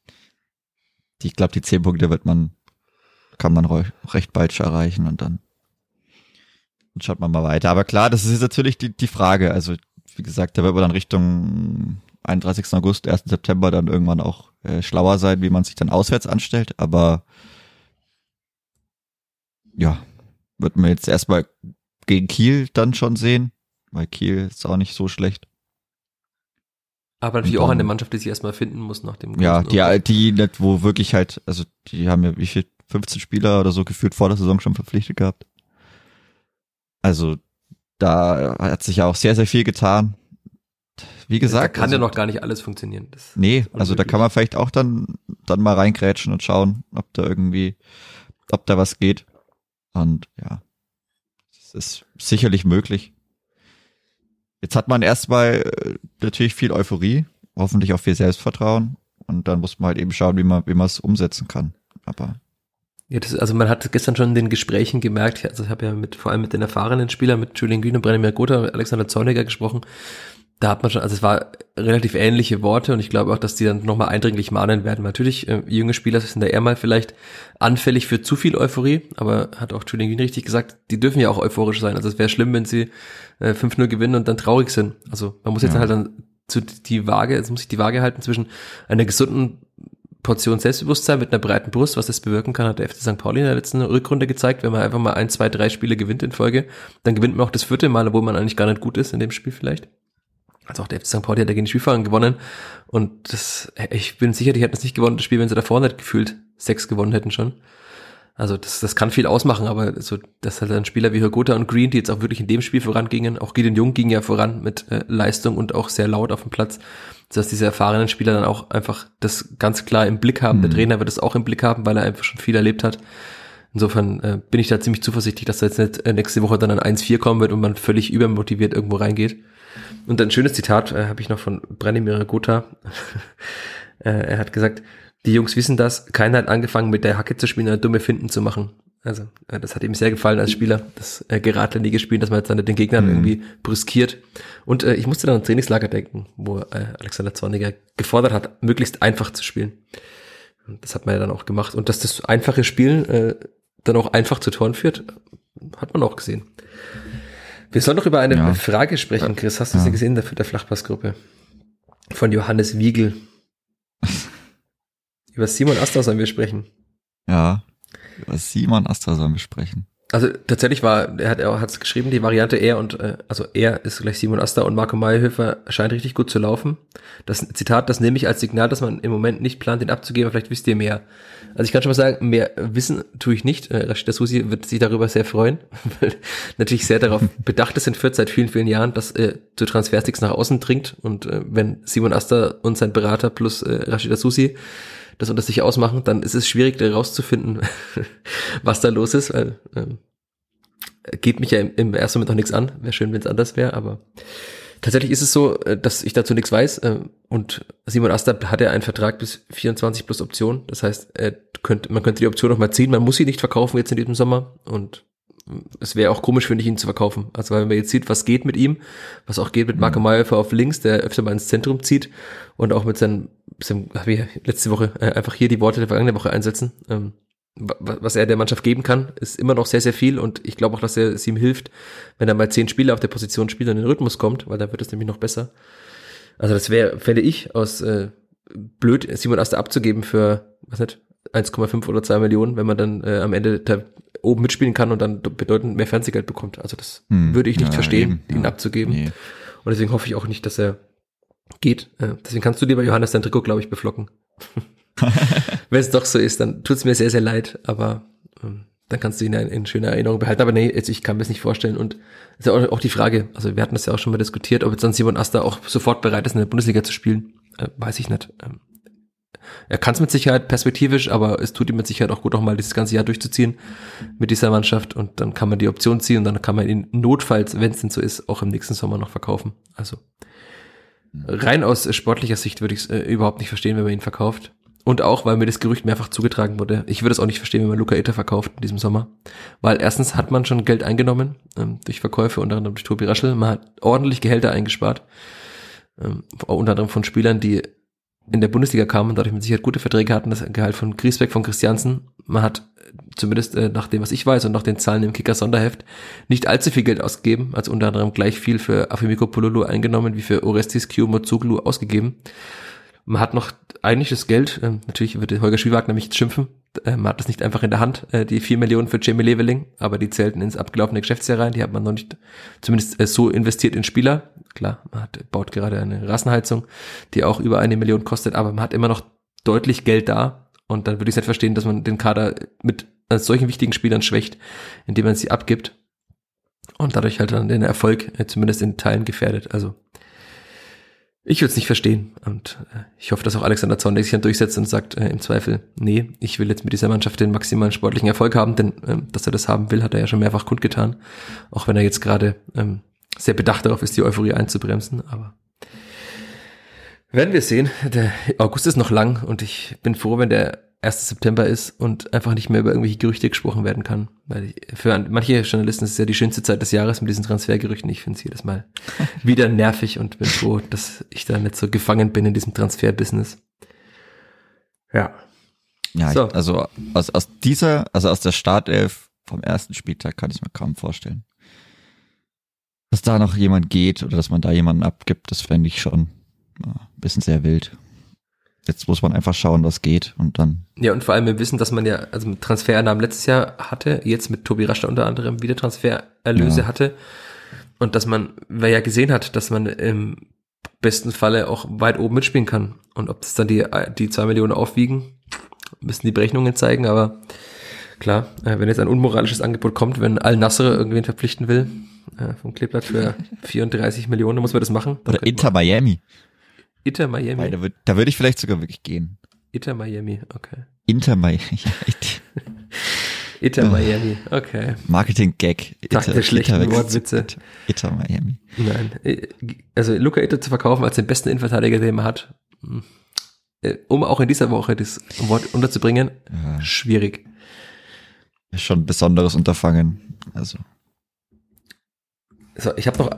Ich glaube, die zehn Punkte wird man, kann man recht bald schon erreichen und dann, dann schaut man mal weiter. Aber klar, das ist jetzt natürlich die, die Frage. Also, wie gesagt, da wird man dann Richtung 31. August, 1. September dann irgendwann auch äh, schlauer sein, wie man sich dann auswärts anstellt. Aber ja, wird man jetzt erstmal gegen Kiel dann schon sehen, weil Kiel ist auch nicht so schlecht. Aber natürlich Und auch dann- eine Mannschaft, die sich erstmal finden muss nach dem Ja, die, die nicht, wo wirklich halt, also die haben ja wie viel, 15 Spieler oder so gefühlt vor der Saison schon verpflichtet gehabt. Also da hat sich ja auch sehr, sehr viel getan. Wie da gesagt, kann also, ja noch gar nicht alles funktionieren. Das nee, also da kann man vielleicht auch dann, dann mal reingrätschen und schauen, ob da irgendwie, ob da was geht. Und ja, es ist sicherlich möglich. Jetzt hat man erstmal äh, natürlich viel Euphorie, hoffentlich auch viel Selbstvertrauen. Und dann muss man halt eben schauen, wie man, wie man es umsetzen kann. Aber Ja, das, also man hat gestern schon in den Gesprächen gemerkt, also ich habe ja mit vor allem mit den erfahrenen Spielern, mit Julian Green und Brennemir Gotha, Alexander Zorniger gesprochen. Da hat man schon, also es war relativ ähnliche Worte und ich glaube auch, dass die dann nochmal eindringlich mahnen werden. Natürlich, äh, junge Spieler sind da eher mal vielleicht anfällig für zu viel Euphorie, aber hat auch Julian Green richtig gesagt, die dürfen ja auch euphorisch sein. Also es wäre schlimm, wenn sie äh, 5-0 gewinnen und dann traurig sind. Also man muss jetzt Ja. halt dann zu die Waage, es muss sich die Waage halten zwischen einer gesunden Portion Selbstbewusstsein mit einer breiten Brust, was das bewirken kann, hat der FC St. Pauli in der letzten Rückrunde gezeigt. Wenn man einfach mal ein, zwei, drei Spiele gewinnt in Folge, dann gewinnt man auch das vierte Mal, wo man eigentlich gar nicht gut ist in dem Spiel vielleicht. Also auch der FC St. Pauli hat ja gegen die Spielfahrer gewonnen. Und das, ich bin sicher, die hätten es nicht gewonnen, das Spiel, wenn sie davor nicht gefühlt sechs gewonnen hätten schon. Also das, das kann viel ausmachen, aber so, dass halt dann Spieler wie Hörgotha und Green, die jetzt auch wirklich in dem Spiel vorangingen, auch Gideon Jung ging ja voran mit äh, Leistung und auch sehr laut auf dem Platz, dass diese erfahrenen Spieler dann auch einfach das ganz klar im Blick haben. Der Mhm. Trainer wird es auch im Blick haben, weil er einfach schon viel erlebt hat. Insofern äh, bin ich da ziemlich zuversichtlich, dass da jetzt nicht äh, nächste Woche dann ein 1-4 kommen wird und man völlig übermotiviert irgendwo reingeht. Und ein schönes Zitat äh, habe ich noch von Branimir Gotha. äh, er hat gesagt, die Jungs wissen das, keiner hat angefangen mit der Hacke zu spielen, eine dumme Finden zu machen. Also äh, das hat ihm sehr gefallen als Spieler, das äh, geradlinige Spielen, dass man jetzt dann den Gegnern Mhm. irgendwie brüskiert. Und äh, ich musste dann an Trainingslager denken, wo äh, Alexander Zorniger gefordert hat, möglichst einfach zu spielen. Und das hat man ja dann auch gemacht. Und dass das einfache Spielen äh, dann auch einfach zu Toren führt. Hat man auch gesehen. Wir sollen noch über eine Ja. Frage sprechen, Chris. Hast du sie Ja. gesehen, der, der Flachpassgruppe? Von Johannes Wiegel. über Simon Asta sollen wir sprechen. Ja. Über Simon Astra sollen wir sprechen. Also tatsächlich war, er hat es geschrieben, die Variante er und äh, also er ist gleich Simon Asta und Marco Mayhöfer scheint richtig gut zu laufen. Das Zitat, das nehme ich als Signal, dass man im Moment nicht plant, den abzugeben, vielleicht wisst ihr mehr. Also ich kann schon mal sagen, mehr wissen tue ich nicht. Äh, Rashida Susi wird sich darüber sehr freuen, weil natürlich sehr darauf bedacht ist in Fürth seit vielen, vielen Jahren, dass äh, zu Transfersticks nach außen dringt und äh, wenn Simon Asta und sein Berater plus äh, Rashida Susi das unter sich ausmachen, dann ist es schwierig, da rauszufinden, was da los ist, weil ähm, geht mich ja im, im ersten Moment noch nichts an. Wäre schön, wenn es anders wäre, aber tatsächlich ist es so, äh, dass ich dazu nichts weiß. äh, Und Simon Asta hat ja einen Vertrag bis 24 plus Option. Das heißt, er könnte, man könnte die Option noch mal ziehen. Man muss sie nicht verkaufen jetzt in diesem Sommer. Und äh, es wäre auch komisch, finde ich, ihn zu verkaufen. Also weil man jetzt sieht, was geht mit ihm, was auch geht mit Marco Mayhofer auf links, der öfter mal ins Zentrum zieht und auch mit seinem, seinem ich letzte Woche äh, einfach hier die Worte der vergangenen Woche einsetzen. Ähm, wa- was er der Mannschaft geben kann, ist immer noch sehr, sehr viel und ich glaube auch, dass er es ihm hilft, wenn er mal zehn Spiele auf der Position spielt und in den Rhythmus kommt, weil dann wird es nämlich noch besser. Also das wäre, fände ich, aus äh, blöd, Simon Aster abzugeben für, was nicht, 1,5 oder 2 Millionen, wenn man dann äh, am Ende da oben mitspielen kann und dann bedeutend mehr Fernsehgeld bekommt. Also das Hm, würde ich nicht ja, verstehen, eben, ihn ja. abzugeben. Nee. Und deswegen hoffe ich auch nicht, dass er geht. Äh, deswegen kannst du dir bei Johannes dein Trikot, glaube ich, beflocken. Wenn es doch so ist, dann tut's mir sehr, sehr leid, aber ähm, dann kannst du ihn in, in schöner Erinnerung behalten. Aber nee, jetzt, ich kann mir das nicht vorstellen. Und ist ja auch, auch die Frage, also wir hatten das ja auch schon mal diskutiert, ob jetzt dann Simon Asta auch sofort bereit ist, in der Bundesliga zu spielen. Äh, weiß ich nicht. Ähm, er kann es mit Sicherheit perspektivisch, aber es tut ihm mit Sicherheit auch gut, auch mal dieses ganze Jahr durchzuziehen mit dieser Mannschaft und dann kann man die Option ziehen und dann kann man ihn notfalls, wenn es denn so ist, auch im nächsten Sommer noch verkaufen. Also rein aus sportlicher Sicht würde ich es äh, überhaupt nicht verstehen, wenn man ihn verkauft. Und auch, weil mir das Gerücht mehrfach zugetragen wurde. Ich würde es auch nicht verstehen, wenn man Luca Itter verkauft in diesem Sommer. Weil erstens hat man schon Geld eingenommen, ähm, durch Verkäufe, unter anderem durch Tobi Raschel. Man hat ordentlich Gehälter eingespart. Ähm, unter anderem von Spielern, die in der Bundesliga kamen und dadurch mit Sicherheit gute Verträge hatten. Das Gehalt von Griesbeck, von Christiansen. Man hat äh, zumindest äh, nach dem, was ich weiß und nach den Zahlen im Kicker-Sonderheft, nicht allzu viel Geld ausgegeben. Also unter anderem gleich viel für Afimiko Polulu eingenommen, wie für Orestis Kiyomozoglu ausgegeben. Man hat noch eigentlich das Geld, ähm, natürlich wird Holger Schwiewagner jetzt schimpfen, äh, man hat das nicht einfach in der Hand, äh, die vier Millionen für Jamie Leveling, aber die zählten ins abgelaufene Geschäftsjahr rein, die hat man noch nicht zumindest äh, so investiert in Spieler. Klar, man hat, baut gerade eine Rassenheizung, die auch über eine Million kostet, aber man hat immer noch deutlich Geld da und dann würde ich es nicht verstehen, dass man den Kader mit äh, solchen wichtigen Spielern schwächt, indem man sie abgibt und dadurch halt dann den Erfolg äh, zumindest in Teilen gefährdet. Also ich würde es nicht verstehen und äh, ich hoffe, dass auch Alexander Zorn sich dann durchsetzt und sagt äh, im Zweifel, nee, ich will jetzt mit dieser Mannschaft den maximalen sportlichen Erfolg haben, denn ähm, dass er das haben will, hat er ja schon mehrfach kundgetan, auch wenn er jetzt gerade ähm, sehr bedacht darauf ist, die Euphorie einzubremsen, aber werden wir sehen. Der August ist noch lang und ich bin froh, wenn der 1. September ist und einfach nicht mehr über irgendwelche Gerüchte gesprochen werden kann. Weil ich, für manche Journalisten ist es ja die schönste Zeit des Jahres mit diesen Transfergerüchten. Ich finde es jedes Mal wieder nervig und bin froh, dass ich da nicht so gefangen bin in diesem Transferbusiness. Ja. Ja, So. ich, also aus, aus dieser, also aus der Startelf vom ersten Spieltag kann ich mir kaum vorstellen. Dass da noch jemand geht oder dass man da jemanden abgibt, das fände ich schon ja, ein bisschen sehr wild. Jetzt muss man einfach schauen, was geht und dann. Ja, und vor allem wir wissen, dass man ja, also mit Transfereinnahmen letztes Jahr hatte, jetzt mit Tobi Raschler unter anderem wieder Transfererlöse Ja. hatte. Und dass man, wer ja gesehen hat, dass man im besten Falle auch weit oben mitspielen kann. Und ob das dann die, die zwei Millionen aufwiegen, müssen die Berechnungen zeigen, aber klar, äh, wenn jetzt ein unmoralisches Angebot kommt, wenn Al-Nasser irgendwen verpflichten will, äh, vom Kleeblatt für 34 Millionen, muss man das machen. Oder könnte Inter man- Miami. Inter Weil Miami. da, würd, da würde ich vielleicht sogar wirklich gehen. Inter Miami, okay. Inter Miami. Inter. Miami, okay. Marketing-Gag. Tag der schlechten Wortwitze. Inter Miami. Nein, äh, also Luca Ito zu verkaufen als den besten Innenverteidiger, den man hat, hm, äh, um auch in dieser Woche das Wort unterzubringen, Ja, schwierig. schon ein besonderes Unterfangen. Also. So, ich habe noch,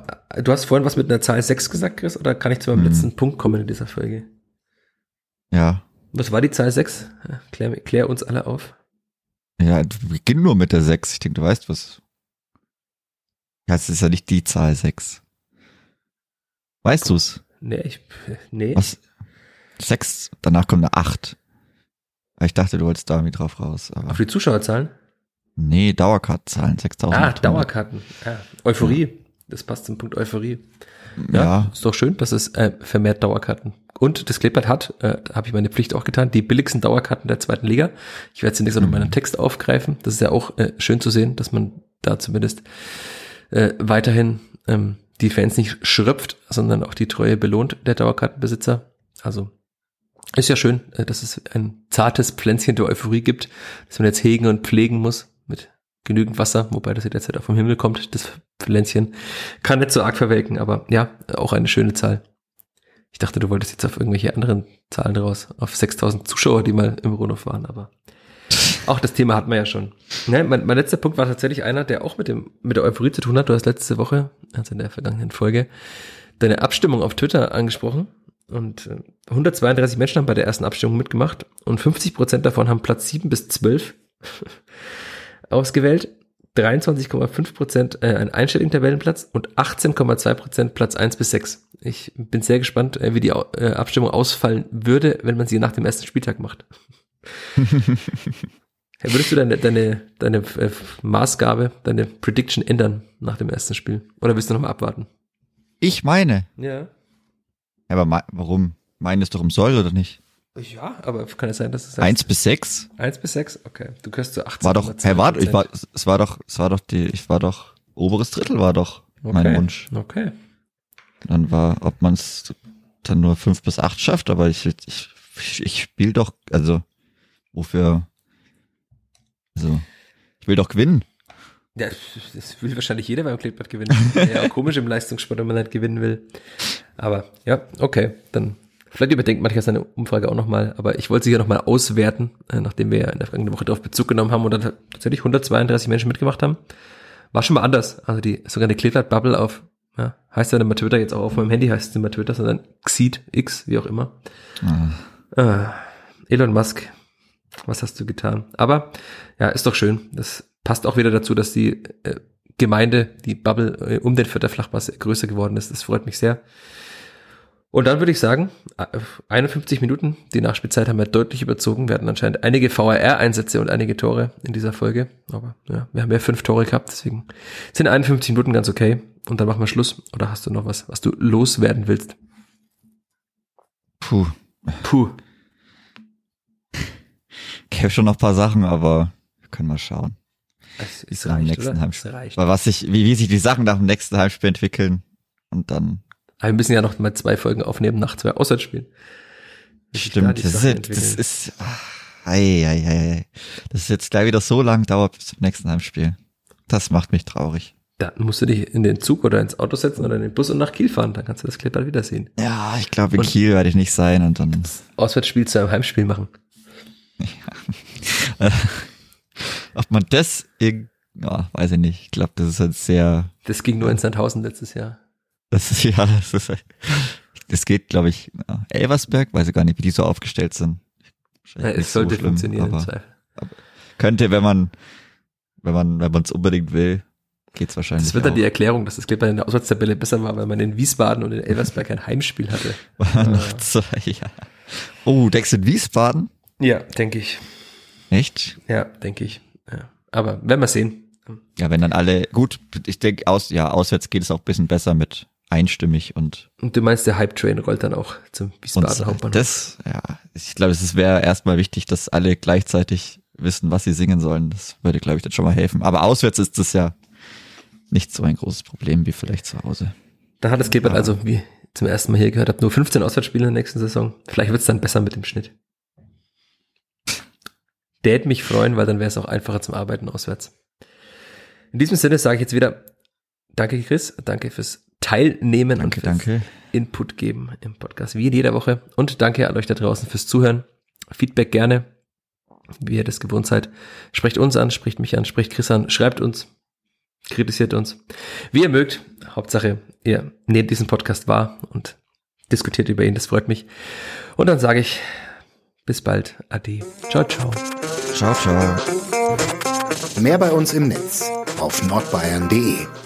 du hast vorhin was mit einer Zahl 6 gesagt, Chris, oder kann ich zu meinem Hm. letzten Punkt kommen in dieser Folge? Ja, Was war die Zahl 6? Ja, Klär, klär uns alle auf. Ja, beginn nur mit der 6. Ich denke, du weißt was. Ja, es ist ja nicht die Zahl 6. Weißt du's? Nee, ich, nee. Was? 6, danach kommt eine 8. Ich dachte, du wolltest da irgendwie drauf raus. Aber Auf die Zuschauerzahlen? nee, Dauerkartenzahlen, 6000. Ah, Dauerkarten. Ja. Euphorie. Das passt zum Punkt Euphorie. Ja. Ja, ist doch schön, dass es äh, vermehrt Dauerkarten. Und das Kleeblatt hat, äh, habe ich meine Pflicht auch getan, die billigsten Dauerkarten der zweiten Liga. Ich werde zunächst auch noch meinen Text aufgreifen. Das ist ja auch äh, schön zu sehen, dass man da zumindest äh, weiterhin ähm, die Fans nicht schröpft, sondern auch die Treue belohnt der Dauerkartenbesitzer. Also ist ja schön, äh, dass es ein zartes Pflänzchen der Euphorie gibt, das man jetzt hegen und pflegen muss genügend Wasser, wobei das ja derzeit auch vom Himmel kommt, das Pflänzchen. Kann nicht so arg verwelken, aber ja, auch eine schöne Zahl. Ich dachte, du wolltest jetzt auf irgendwelche anderen Zahlen raus, auf 6000 Zuschauer, die mal im Rundhof waren, aber auch das Thema hatten wir ja schon. Ne, mein, mein letzter Punkt war tatsächlich einer, der auch mit dem mit der Euphorie zu tun hat. Du hast letzte Woche, also in der vergangenen Folge, deine Abstimmung auf Twitter angesprochen. Und äh, 132 Menschen haben bei der ersten Abstimmung mitgemacht und 50 Prozent davon haben Platz 7 bis 12 ausgewählt. 23,5 Prozent äh, einen einstelligen Tabellenplatz und 18,2 Prozent Platz 1 bis 6. Ich bin sehr gespannt, äh, wie die äh, Abstimmung ausfallen würde, wenn man sie nach dem ersten Spieltag macht. Hey, Würdest du deine, deine, deine äh, Maßgabe, deine Prediction ändern nach dem ersten Spiel? Oder willst du noch mal abwarten? Ich meine. Ja. Aber warum? Meine ist doch Soll oder nicht? Ja, aber kann es sein, dass es Eins bis sechs? 1 bis 6? Okay. Du gehörst zu 18. War doch, hey, warte, ich war, es war doch, es war doch die, ich war doch, oberes Drittel war doch mein okay. Wunsch. Okay. Dann war, ob man es dann nur fünf bis acht schafft, aber ich, ich, ich, ich spiele doch, also, wofür, also, ich will doch gewinnen. Ja, das will wahrscheinlich jeder beim Kleeblatt gewinnen. ja, auch komisch im Leistungssport, wenn man nicht gewinnen will. Aber ja, okay, dann vielleicht überdenkt mancher seine Umfrage auch nochmal, aber ich wollte sie ja nochmal auswerten, äh, nachdem wir ja in der vergangenen Woche darauf Bezug genommen haben und dann tatsächlich 132 Menschen mitgemacht haben. War schon mal anders. Also die sogar eine Kleeblatt-Bubble auf, ja, heißt ja nicht mehr Twitter, jetzt auch auf meinem Handy heißt es nicht mehr Twitter, sondern Xeed, X, wie auch immer. Ah, Elon Musk, was hast du getan? Aber ja, ist doch schön. Das passt auch wieder dazu, dass die äh, Gemeinde, die Bubble äh, um den Vierter Flachpass größer geworden ist. Das freut mich sehr. Und dann würde ich sagen, äh, 51 Minuten, die Nachspielzeit haben wir deutlich überzogen. Wir hatten anscheinend einige VRR-Einsätze und einige Tore in dieser Folge. Aber ja, wir haben ja fünf Tore gehabt, deswegen sind 51 Minuten ganz okay. Und dann machen wir Schluss. Oder hast du noch was, was du loswerden willst? Puh, Puh. ich habe schon noch ein paar Sachen, aber wir können mal schauen. Es, es reicht, nächsten oder? Heimspiel. Es reicht. Weil was sich, wie, wie sich die Sachen nach dem nächsten Heimspiel entwickeln und dann Aber wir müssen ja noch mal zwei Folgen aufnehmen nach zwei Auswärtsspielen. Stimmt, das ist, jetzt- das ist, ah, ei, ei, ei, das ist jetzt gleich wieder so lang dauert bis zum nächsten Heimspiel. Das macht mich traurig. Dann musst du dich in den Zug oder ins Auto setzen oder in den Bus und nach Kiel fahren. Dann kannst du das Clip bald wiedersehen. Ja, ich glaube, in Und- Kiel werde ich nicht sein und dann, Auswärtsspiel zu einem Heimspiel machen. ob man das, ja, weiß ich nicht. Ich glaube, das ist halt sehr, Das ging nur in Sandhausen letztes Jahr. Das ist, ja, das ist, das geht, glaube ich, ja, Elversberg, weiß ich gar nicht, wie die so aufgestellt sind. Ja, es nicht so sollte schlimm, funktionieren aber Zweifel. könnte, wenn man, wenn man, wenn man es unbedingt will, geht's wahrscheinlich. Das wird dann auch. die Erklärung, dass das Clip in der Auswärtstabelle besser war, weil man in Wiesbaden und in Elversberg ein Heimspiel hatte. Noch zwei, ja. Oh, Dex in Wiesbaden? Ja, denke ich. Echt? Ja, denke ich. Ja. Aber werden wir sehen. Ja, wenn dann alle, gut, ich denke, aus, ja, auswärts geht es auch ein bisschen besser mit einstimmig und, Und du meinst, der Hype-Train rollt dann auch zum Wiesbaden Hauptbahnhof. das, ja, ich glaube, es wäre erstmal wichtig, dass alle gleichzeitig wissen, was sie singen sollen. Das würde, glaube ich, dann schon mal helfen. Aber auswärts ist das ja nicht so ein großes Problem wie vielleicht zu Hause. Da hat das Kleeblatt Ja. also, wie zum ersten Mal hier gehört habe, nur 15 Auswärtsspiele in der nächsten Saison. Vielleicht wird es dann besser mit dem Schnitt. Der hätte mich freuen, weil dann wäre es auch einfacher zum Arbeiten auswärts. In diesem Sinne sage ich jetzt wieder Danke, Chris. Danke fürs Teilnehmen Danke, und danke. Input geben im Podcast, wie in jeder Woche. Und danke an euch da draußen fürs Zuhören. Feedback gerne, wie ihr das gewohnt seid. Sprecht uns an, spricht mich an, spricht Chris an, schreibt uns, kritisiert uns. Wie ihr mögt. Hauptsache, ihr nehmt diesen Podcast wahr und diskutiert über ihn. Das freut mich. Und dann sage ich bis bald. Ade. Ciao, ciao. Ciao, ciao. Mehr bei uns im Netz auf nordbayern.de